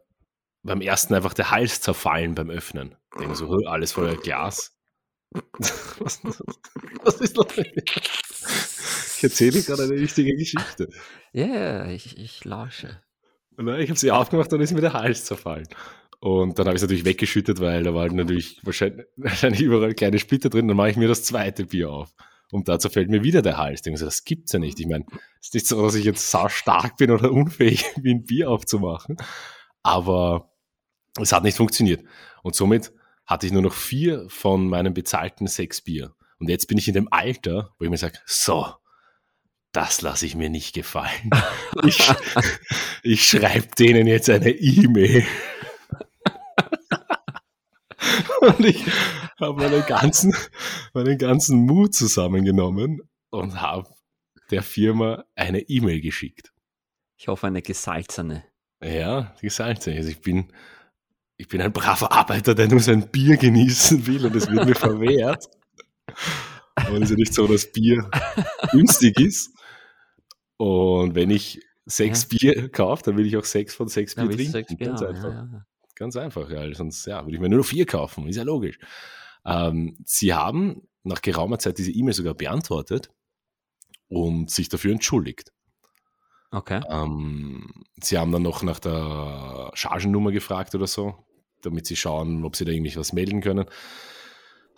beim ersten einfach der Hals zerfallen beim Öffnen. Ich denke so, "Hö, alles voller Glas. was, was ist los? Ich erzähle gerade eine richtige Geschichte. Ja, ich, ich lausche. Und dann, ich habe sie aufgemacht und dann ist mir der Hals zerfallen. Und dann habe ich es natürlich weggeschüttet, weil da waren natürlich wahrscheinlich, wahrscheinlich überall kleine Splitter drin. Dann mache ich mir das zweite Bier auf. Und da zerfällt mir wieder der Hals. Ich denke so, das gibt's ja nicht. Ich meine, es ist nicht so, dass ich jetzt sau stark bin oder unfähig bin, ein Bier aufzumachen. Aber es hat nicht funktioniert. Und somit hatte ich nur noch vier von meinen bezahlten sechs Bier. Und jetzt bin ich in dem Alter, wo ich mir sage, so, das lasse ich mir nicht gefallen. Ich, ich schreibe denen jetzt eine E-Mail. Und ich habe meinen ganzen, meinen ganzen Mut zusammengenommen und habe der Firma eine E-Mail geschickt. Ich hoffe, eine gesalzene. Ja, die Salze. Also ich bin, ich bin ein braver Arbeiter, der nur sein Bier genießen will und es wird mir verwehrt. Und es ist ja nicht so, dass Bier günstig ist. Und wenn ich sechs Bier kaufe, dann will ich auch sechs von sechs Bier trinken. sechs Bier Ganz haben, einfach. ja, ja. Ganz einfach, ja. Sonst ja, würde ich mir nur noch vier kaufen. Ist ja logisch. Ähm, sie haben nach geraumer Zeit diese E-Mail sogar beantwortet und sich dafür entschuldigt. Okay. Ähm, sie haben dann noch nach der Chargennummer gefragt oder so, damit sie schauen, ob sie da irgendwie was melden können.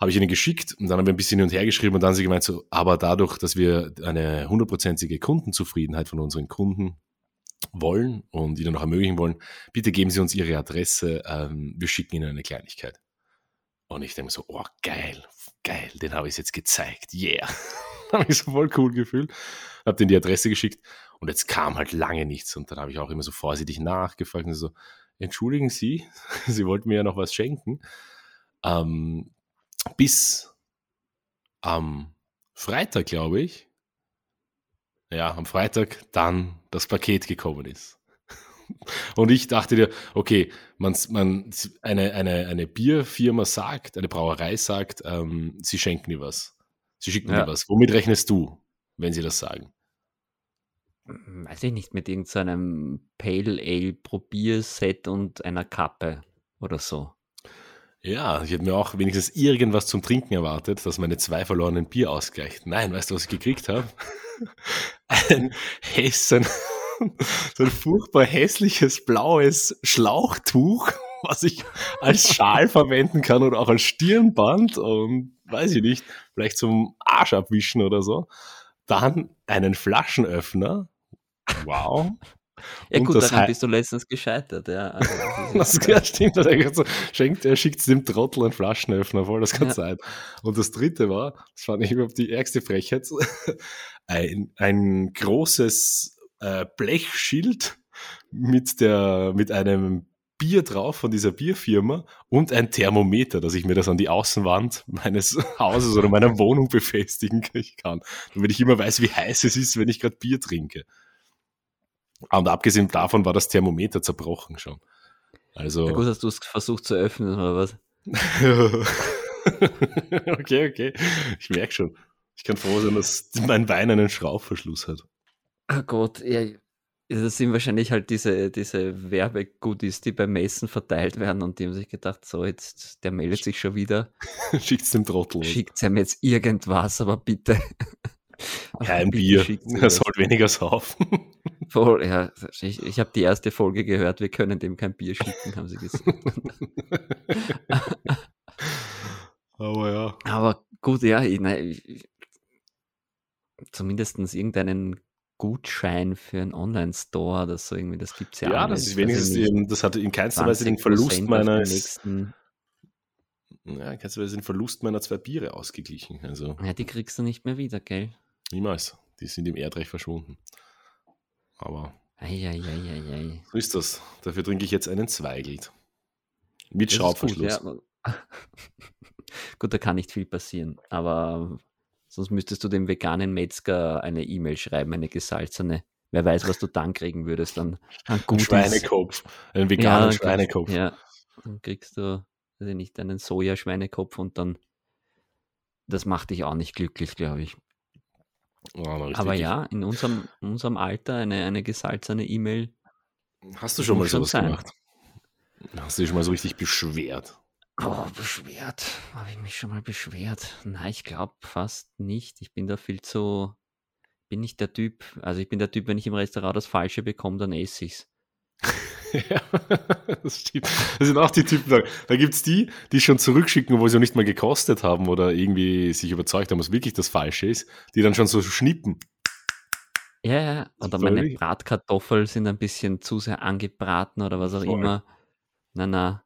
Habe ich ihnen geschickt und dann haben wir ein bisschen hin und her geschrieben und dann haben sie gemeint, so, aber dadurch, dass wir eine hundertprozentige Kundenzufriedenheit von unseren Kunden wollen und ihnen noch ermöglichen wollen, bitte geben Sie uns Ihre Adresse, ähm, wir schicken Ihnen eine Kleinigkeit. Und ich denke so, oh geil, geil, den habe ich jetzt gezeigt, yeah. habe ich so voll cool gefühlt. Habe denen die Adresse geschickt und jetzt kam halt lange nichts. Und dann habe ich auch immer so vorsichtig nachgefragt und so, entschuldigen Sie, Sie wollten mir ja noch was schenken. Ähm, bis am Freitag, glaube ich, ja, am Freitag dann das Paket gekommen ist. Und ich dachte dir, okay, man, man, eine, eine, eine Bierfirma sagt, eine Brauerei sagt, ähm, sie schenken dir was. Sie schicken Ja. dir was. Womit rechnest du, wenn sie das sagen? Hm, Weiß ich nicht, mit irgendeinem Pale Ale Probierset und einer Kappe oder so. Ja, ich hätte mir auch wenigstens irgendwas zum Trinken erwartet, dass meine zwei verlorenen Bier ausgleicht. Nein, weißt du, was ich gekriegt habe? Ein Hessen, so ein furchtbar hässliches blaues Schlauchtuch was ich als Schal verwenden kann oder auch als Stirnband und weiß ich nicht, vielleicht zum Arsch abwischen oder so. Dann einen Flaschenöffner. Wow. Ja Und gut, das daran bist du letztens gescheitert. Ja, also das Das stimmt. Er, hat so, schenkt, er schickt dem Trottel einen Flaschenöffner voll, das kann Ja. sein. Und das dritte war, das fand ich überhaupt die ärgste Frechheit, ein, ein großes äh, Blechschild mit, der, mit einem Bier drauf von dieser Bierfirma und ein Thermometer, dass ich mir das an die Außenwand meines Hauses oder meiner Wohnung befestigen kann, damit ich immer weiß, wie heiß es ist, wenn ich gerade Bier trinke. Und abgesehen davon war das Thermometer zerbrochen schon. Also. ja gut, hast du es versucht zu öffnen oder was? okay, okay. Ich merke schon. Ich kann froh sein, dass mein Wein einen Schraubverschluss hat. Oh Gott, ja, das sind wahrscheinlich halt diese, diese Werbegoodies, die beim Messen verteilt werden und die haben sich gedacht, so jetzt, der meldet sich schon wieder, Schickt's dem Trottel. was. schickt ihm jetzt irgendwas, aber bitte. Kein Bitte Bier. schickt's Er soll weniger saufen. Voll, ja, ich, ich habe die erste Folge gehört, wir können dem kein Bier schicken, haben sie gesagt. Aber ja. Aber gut, ja, ich, nein, ich, zumindest irgendeinen Gutschein für einen Online-Store oder so irgendwie, das gibt es ja Ja, alles. das ist ich wenigstens, nicht, eben, das hatte in keinster Weise den 20% Verlust meines, nächsten, ja, in keinster Weise den Verlust meiner zwei Biere ausgeglichen. Also ja, die kriegst du nicht mehr wieder, gell? niemals. Die sind im Erdreich verschwunden. Aber Eieieiei. so ist das. Dafür trinke ich jetzt einen Zweigelt. Mit Das ist gut, Schraubverschluss. ja. gut, da kann nicht viel passieren, aber sonst müsstest du dem veganen Metzger eine E-Mail schreiben, eine gesalzene. Wer weiß, was du dann kriegen würdest, dann an Ein Gutes. Schweinekopf. Einen Ja, veganen dann kriegst- Schweinekopf. Ja, dann kriegst du, ich nicht, einen Sojaschweinekopf und dann, das macht dich auch nicht glücklich, glaube ich. Oh. Aber ja, in unserem, unserem Alter eine, eine gesalzene E-Mail. Hast du schon mal sowas sein. gemacht? Hast du dich schon mal so richtig beschwert? Oh, beschwert. Habe ich mich schon mal beschwert? Nein, ich glaube fast nicht. Ich bin da viel zu, bin nicht der Typ. Also ich bin der Typ, wenn ich im Restaurant das Falsche bekomme, dann esse ich's. ja, das stimmt. Das sind auch die Typen. Da, da gibt es die, die schon zurückschicken, obwohl sie noch nicht mal gekostet haben oder irgendwie sich überzeugt haben, was wirklich das Falsche ist, die dann schon so schnippen. Ja, ja. Oder meine Bratkartoffeln sind ein bisschen zu sehr angebraten oder was auch Voll. immer. Na, na.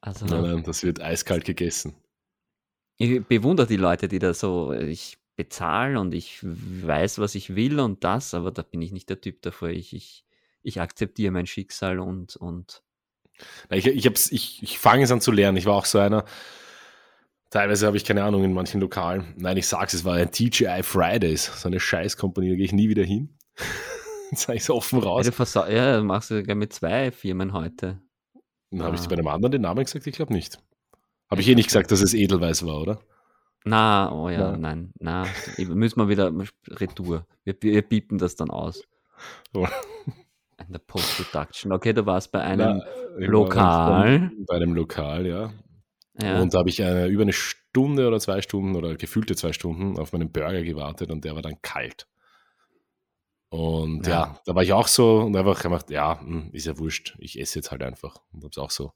Also, Nein, nein, das wird eiskalt gegessen. ich bewundere die Leute, die da so, ich bezahle und ich weiß, was ich will und das, aber da bin ich nicht der Typ dafür. Ich, ich, ich akzeptiere mein Schicksal und, und Ich, ich, ich, ich fange es an zu lernen. Ich war auch so einer. Teilweise habe ich keine Ahnung in manchen Lokalen. Nein, ich sag's, es war ein TGI Fridays, so eine Scheißkompanie, da gehe ich nie wieder hin. Jetzt sage ich es offen Ja, raus. du versa- ja, machst du sogar mit zwei Firmen heute. Dann habe ich Ah. dir bei einem anderen den Namen gesagt? Ich glaube nicht. Habe ich eh nicht gesagt, dass es Edelweiß war, oder? Na, oh ja, Na. nein, na, ich- müssen wir wieder Retour. Wir, wir piepen das dann aus. Oh. In der Post-Production. Okay, du warst bei einem, Na, ich Lokal. Bei einem Lokal, ja. ja, Und da habe ich eine, über eine Stunde oder zwei Stunden oder gefühlte zwei Stunden auf meinen Burger gewartet und der war dann kalt. Und ja, Ja. da war ich auch so und einfach gemacht, ja, hm, ist ja wurscht, ich esse jetzt halt einfach. Und habe es auch so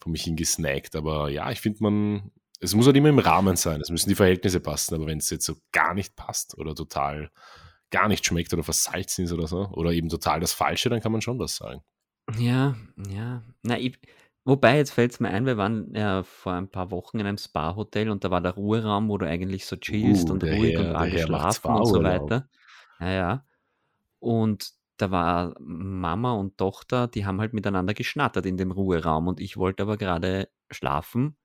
von mich hingesnackt. Aber ja, ich finde man, es muss halt immer im Rahmen sein. Es müssen die Verhältnisse passen. Aber wenn es jetzt so gar nicht passt oder total gar nicht schmeckt oder versalzen ist oder so, oder eben total das Falsche, dann kann man schon was sagen. ja, ja. Na, ich, wobei, jetzt fällt es mir ein, wir waren ja vor ein paar Wochen in einem Spa-Hotel und da war der Ruheraum, wo du eigentlich so chillst Uh, und ruhig Herr- und alle schlafen und so weiter. Ja, ja. Und da war Mama und Tochter, die haben halt miteinander geschnattert in dem Ruheraum und ich wollte aber gerade schlafen,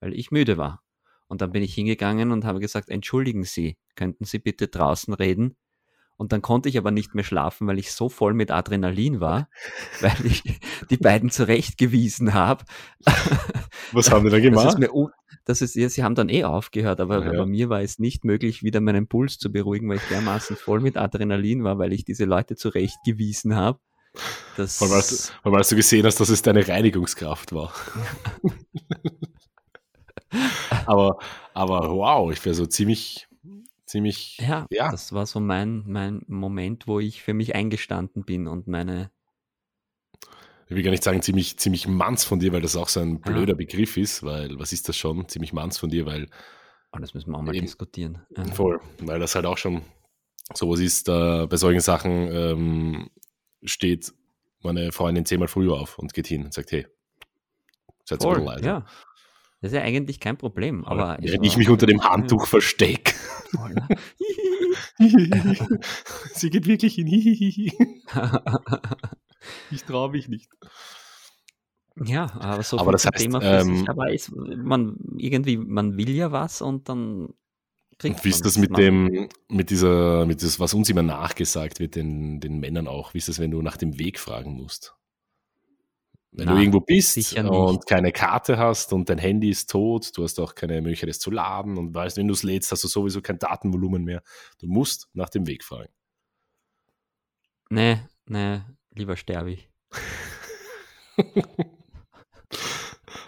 weil ich müde war. Und dann bin ich hingegangen und habe gesagt, entschuldigen Sie, könnten Sie bitte draußen reden? Und dann konnte ich aber nicht mehr schlafen, weil ich so voll mit Adrenalin war, weil ich die beiden zurechtgewiesen habe. Was haben die da Das ist gemacht? mir, das ist, sie haben dann eh aufgehört, aber, Ja. aber mir war es nicht möglich, wieder meinen Puls zu beruhigen, weil ich dermaßen voll mit Adrenalin war, weil ich diese Leute zurechtgewiesen habe. Das, Weil, weißt, weil weißt du gesehen hast, dass es deine Reinigungskraft war. aber, aber wow, ich wäre so ziemlich, ziemlich, ja, ja. das war so mein, mein Moment, wo ich für mich eingestanden bin und meine, ich will gar nicht sagen ziemlich, ziemlich manns von dir, weil das auch so ein blöder ja. Begriff ist, weil was ist das schon? Ziemlich manns von dir, weil. Oh, das müssen wir auch mal eben, diskutieren. Ja. Voll, weil das halt auch schon sowas ist, äh, bei solchen Sachen ähm, steht meine Freundin zehnmal früher auf und geht hin und sagt, hey, seid bisschen leise. Ja. Das ist ja eigentlich kein Problem. Aber Während ich mich unter dem Handtuch verstecke. Sie geht wirklich hin. ich traue mich nicht. Ja, aber so aber das heißt, Thema ähm, aber ist, man irgendwie, man will ja was und dann kriegt Wie ist das mit dem, mit dieser, mit das, was uns immer nachgesagt wird, den, den Männern auch? Wie ist das, wenn du nach dem Weg fragen musst? Wenn Na, du irgendwo bist und keine Karte hast und dein Handy ist tot, du hast auch keine Möglichkeit, es zu laden und weißt, wenn du es lädst, hast du sowieso kein Datenvolumen mehr. Du musst nach dem Weg fragen. Nee, nee, lieber sterbe ich.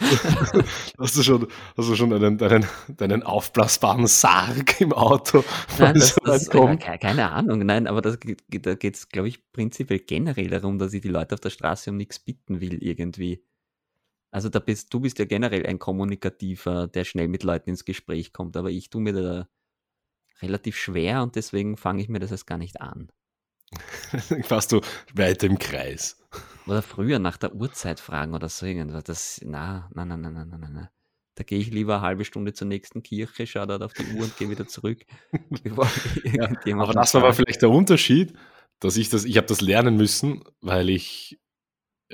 hast du schon, hast du schon einen, deinen, deinen aufblasbaren Sarg im Auto? Nein, das, das, kommt? Keine Ahnung, nein, aber das, da geht es, glaube ich, prinzipiell generell darum, dass ich die Leute auf der Straße um nichts bitten will, irgendwie. Also da bist, du bist ja generell ein Kommunikativer, der schnell mit Leuten ins Gespräch kommt, aber ich tue mir da relativ schwer und deswegen fange ich mir das erst gar nicht an. Fast du weiter im Kreis. Oder früher nach der Uhrzeit fragen oder so irgendwas. Das, na, na, na, na, na, na, na. Da gehe ich lieber eine halbe Stunde zur nächsten Kirche, schaue dort auf die Uhr und gehe wieder zurück. ja, aber das war aber vielleicht der Unterschied, dass ich das, ich habe das lernen müssen, weil ich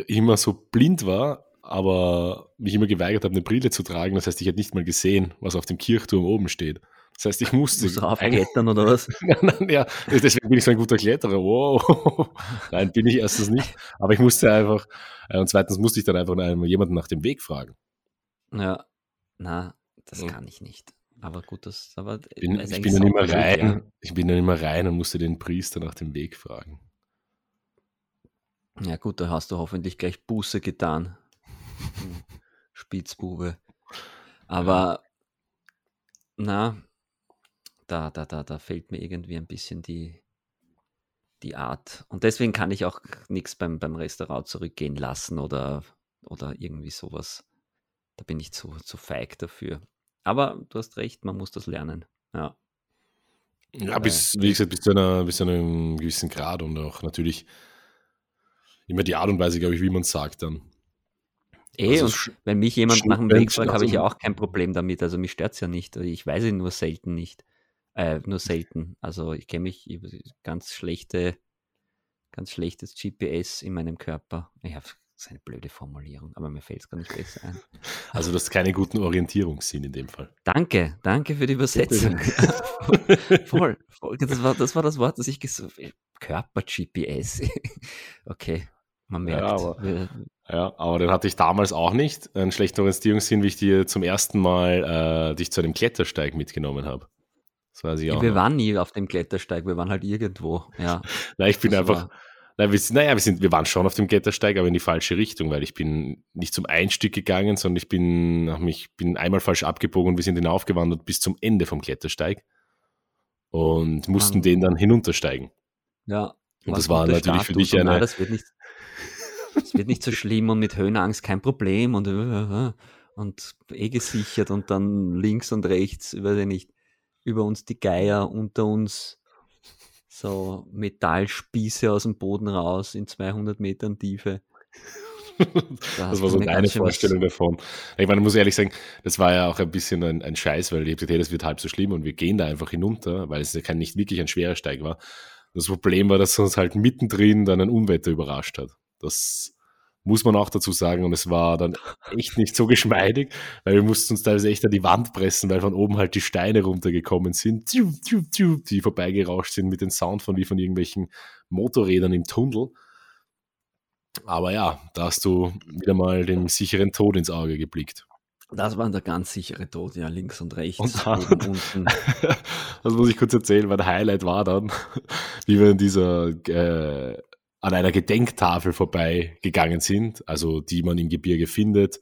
immer so blind war, aber mich immer geweigert habe, eine Brille zu tragen. Das heißt, ich hätte nicht mal gesehen, was auf dem Kirchturm oben steht. Das heißt, ich musste. Musst raufklettern oder was? ja, deswegen bin ich so ein guter Kletterer. Wow. Nein, bin ich erstens nicht. Aber ich musste einfach, äh, und zweitens musste ich dann einfach jemanden nach dem Weg fragen. Ja, na, das ja. kann ich nicht. Aber gut, das, aber bin, ich bin dann immer rein, ja. ich bin dann immer rein und musste den Priester nach dem Weg fragen. Ja gut, da hast du hoffentlich gleich Buße getan. Spitzbube. Aber na, da, da, da, da fehlt mir irgendwie ein bisschen die, die Art. Und deswegen kann ich auch nichts beim, beim Restaurant zurückgehen lassen oder, oder irgendwie sowas. Da bin ich zu, zu feig dafür. Aber du hast recht, man muss das lernen. Ja. Ja, bis, wie gesagt, bis zu, einer, bis zu einem gewissen Grad und auch natürlich immer die Art und Weise, glaube ich, wie man es sagt dann. Eh, also und wenn mich jemand nach dem Weg fragt, habe ich ja auch kein Problem damit. Also mich stört es ja nicht. Ich weiß ihn nur selten nicht. Äh, nur selten. Also ich kenne mich ganz schlechte, ganz schlechtes GPS in meinem Körper. Ich habe das ist eine blöde Formulierung, aber mir fällt es gar nicht besser ein. Also du hast keine guten Orientierungssinn in dem Fall. Danke, danke für die Übersetzung. voll, voll, Das, war, das war das Wort, das ich gesucht habe. Körper-GPS. okay, man merkt. Ja aber, ja, aber den hatte ich damals auch nicht. Einen schlechten Orientierungssinn, wie ich dir zum ersten Mal äh, dich zu einem Klettersteig mitgenommen habe. Das weiß ich auch. Wir noch. waren nie auf dem Klettersteig, wir waren halt irgendwo. Ja. Na, ich bin das einfach. Na, wir, naja, wir, sind, wir waren schon auf dem Klettersteig, aber in die falsche Richtung, weil ich bin nicht zum Einstieg gegangen, sondern ich bin, mich, bin einmal falsch abgebogen und wir sind hinaufgewandert bis zum Ende vom Klettersteig und mussten Mann. den dann hinuntersteigen. Ja. Und das war natürlich für dich eine. Nein, das wird nicht, das wird nicht so schlimm und mit Höhenangst kein Problem und, und eh gesichert und dann links und rechts, über den nicht über uns die Geier, unter uns so Metallspieße aus dem Boden raus in 200 Metern Tiefe. Da das war so deine Vorstellung was... davon. Ich meine, muss ehrlich sagen, das war ja auch ein bisschen ein, ein Scheiß, weil ich habe gesagt, hey, das wird halb so schlimm und wir gehen da einfach hinunter, weil es ja kein, nicht wirklich ein schwerer Steig war. Das Problem war, dass uns halt mittendrin dann ein Unwetter überrascht hat. Das muss man auch dazu sagen. Und es war dann echt nicht so geschmeidig, weil wir mussten uns teilweise echt an die Wand pressen, weil von oben halt die Steine runtergekommen sind, die vorbeigerauscht sind mit dem Sound von wie von irgendwelchen Motorrädern im Tunnel. Aber ja, da hast du wieder mal den sicheren Tod ins Auge geblickt. Das war der ganz sichere Tod, ja, links und rechts. Und dann, oben, unten. das muss ich kurz erzählen, weil der Highlight war dann, wie wir in dieser äh, an einer Gedenktafel vorbeigegangen sind, also die man im Gebirge findet,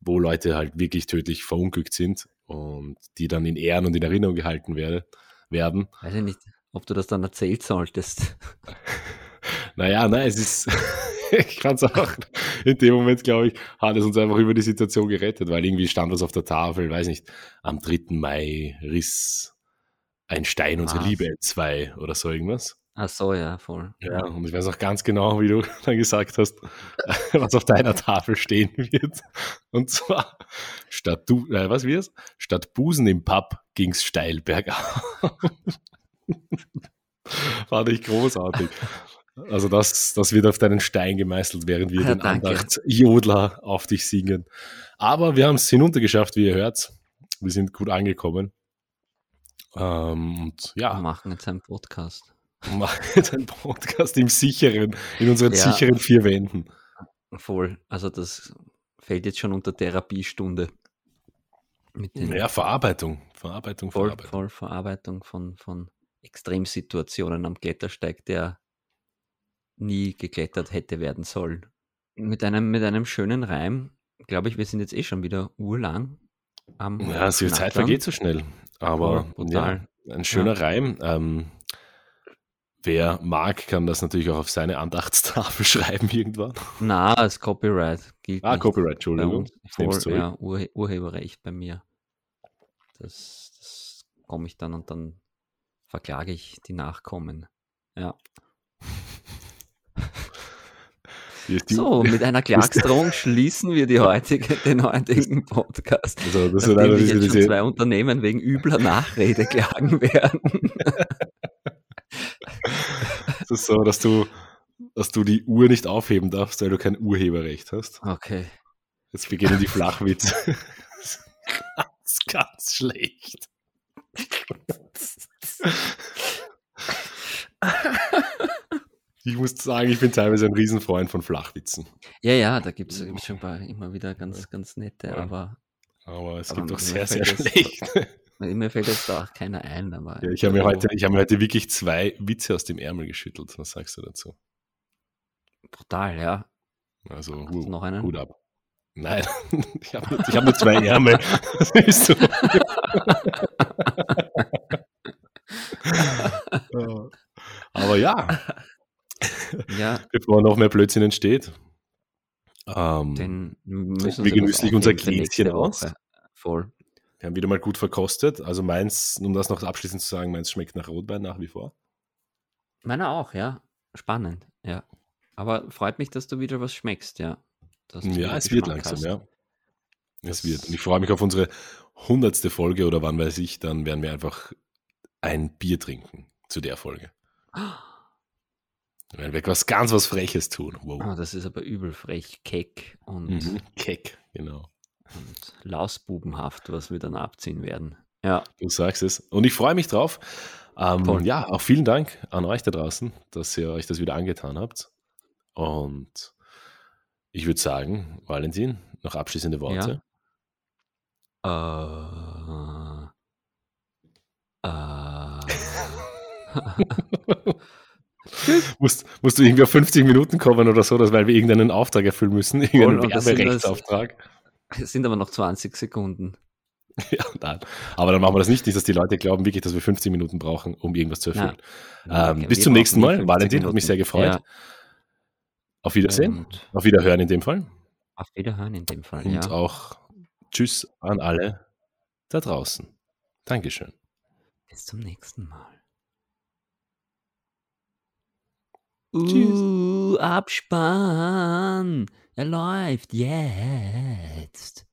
wo Leute halt wirklich tödlich verunglückt sind und die dann in Ehren und in Erinnerung gehalten werde, werden. Weiß ich nicht, ob du das dann erzählt solltest. naja, nein, es ist, ich fand es auch in dem Moment, glaube ich, hat es uns einfach über die Situation gerettet, weil irgendwie stand was auf der Tafel, weiß nicht, am 3. Mai riss ein Stein unsere? Liebe entzwei oder so irgendwas. Ach so, ja, voll. Ja, und ich weiß auch ganz genau, wie du dann gesagt hast, was auf deiner Tafel stehen wird. Und zwar, statt du, äh, was wir's? Statt Busen im Pub ging's steil bergauf. Fand ich großartig. Also das, das wird auf deinen Stein gemeißelt, während wir Ja, den. Andachtsjodler auf dich singen. Aber wir haben es hinuntergeschafft, wie ihr hört. Wir sind gut angekommen. Ähm, und Wir ja, machen jetzt einen Podcast. machen jetzt einen Podcast im sicheren, in unseren Ja. sicheren vier Wänden. Voll. Also das fällt jetzt schon unter Therapiestunde. Mit den Ja, Verarbeitung. Verarbeitung, voll, Verarbeitung. voll Verarbeitung von, von Extremsituationen am Klettersteig, der nie geklettert hätte werden sollen. Mit einem, mit einem schönen Reim, glaube ich, wir sind jetzt eh schon wieder urlang am Ja, die Zeit vergeht so schnell. Aber ja, ein schöner Reim. Ähm, wer mag, kann das natürlich auch auf seine Andachtstafel schreiben irgendwann. Na, das Copyright gilt Ah, nicht Copyright, Entschuldigung. Ich Voll, ja, Urhe Urheberrecht bei mir. Das, das komme ich dann und dann verklage ich die Nachkommen. Ja. So, mit einer Klagsdrohung schließen wir die heutige, den heutigen Podcast. Also, das Nachdem diese, jetzt schon zwei Unternehmen wegen übler Nachrede klagen werden. Das ist so, dass du, dass du die Uhr nicht aufheben darfst, weil du kein Urheberrecht hast. Okay. Jetzt beginnen die Flachwitze. ganz, ganz schlecht. Ich muss sagen, ich bin teilweise ein Riesenfreund von Flachwitzen. Ja, ja, da gibt es schon ein paar immer wieder ganz, ganz nette, Ja. aber Aber es Aber gibt auch mir sehr, sehr schlecht. mir fällt jetzt da auch keiner ein. Aber Ja, ich habe mir, so heute, ich hab mir heute wirklich zwei Witze aus dem Ärmel geschüttelt. Was sagst du dazu? Brutal, ja. Also, Hast du hu, noch einen? Hut ab. Nein, ich habe nur, hab nur zwei Ärmel. Ist so. Aber ja, Ja, bevor noch mehr Blödsinn entsteht. Ähm, den müssen wir genüsslich unser Gläschen aus. Voll. wir haben wieder mal gut verkostet. Also meins, um das noch abschließend zu sagen, meins schmeckt nach Rotwein nach wie vor. Meiner auch, ja. Spannend, ja. Aber freut mich, dass du wieder was schmeckst, ja. Ja, es wird langsam, hast. ja. Es wird. Und ich freue mich auf unsere hundertste Folge oder wann weiß ich, dann werden wir einfach ein Bier trinken zu der Folge. Werden wir was ganz was Freches tun. Wow. Oh, das ist aber übel frech, keck und, Mhm. Keck, genau. und lausbubenhaft, was wir dann abziehen werden. Ja, Du sagst es. Und ich freue mich drauf. Ähm, ja, auch vielen Dank an euch da draußen, dass ihr euch das wieder angetan habt. Und ich würde sagen, Valentin, noch abschließende Worte. Äh, äh, musst, musst du irgendwie auf 50 Minuten kommen oder so, dass, weil wir irgendeinen Auftrag erfüllen müssen, irgendeinen das- Werberechtsauftrag. es sind aber noch 20 Sekunden. Ja, nein. Aber dann machen wir das nicht, nicht, dass die Leute glauben wirklich, dass wir 15 Minuten brauchen, um irgendwas zu erfüllen. Ähm, Okay, bis zum nächsten Mal. 50 Valentin, hat Minuten. mich sehr gefreut. Ja, Auf Wiedersehen. und Auf Wiederhören in dem Fall. auf Wiederhören in dem Fall. Und ja. auch Tschüss an alle da draußen. Dankeschön. Bis zum nächsten Mal. Tschüss. Abspann. Er läuft jetzt.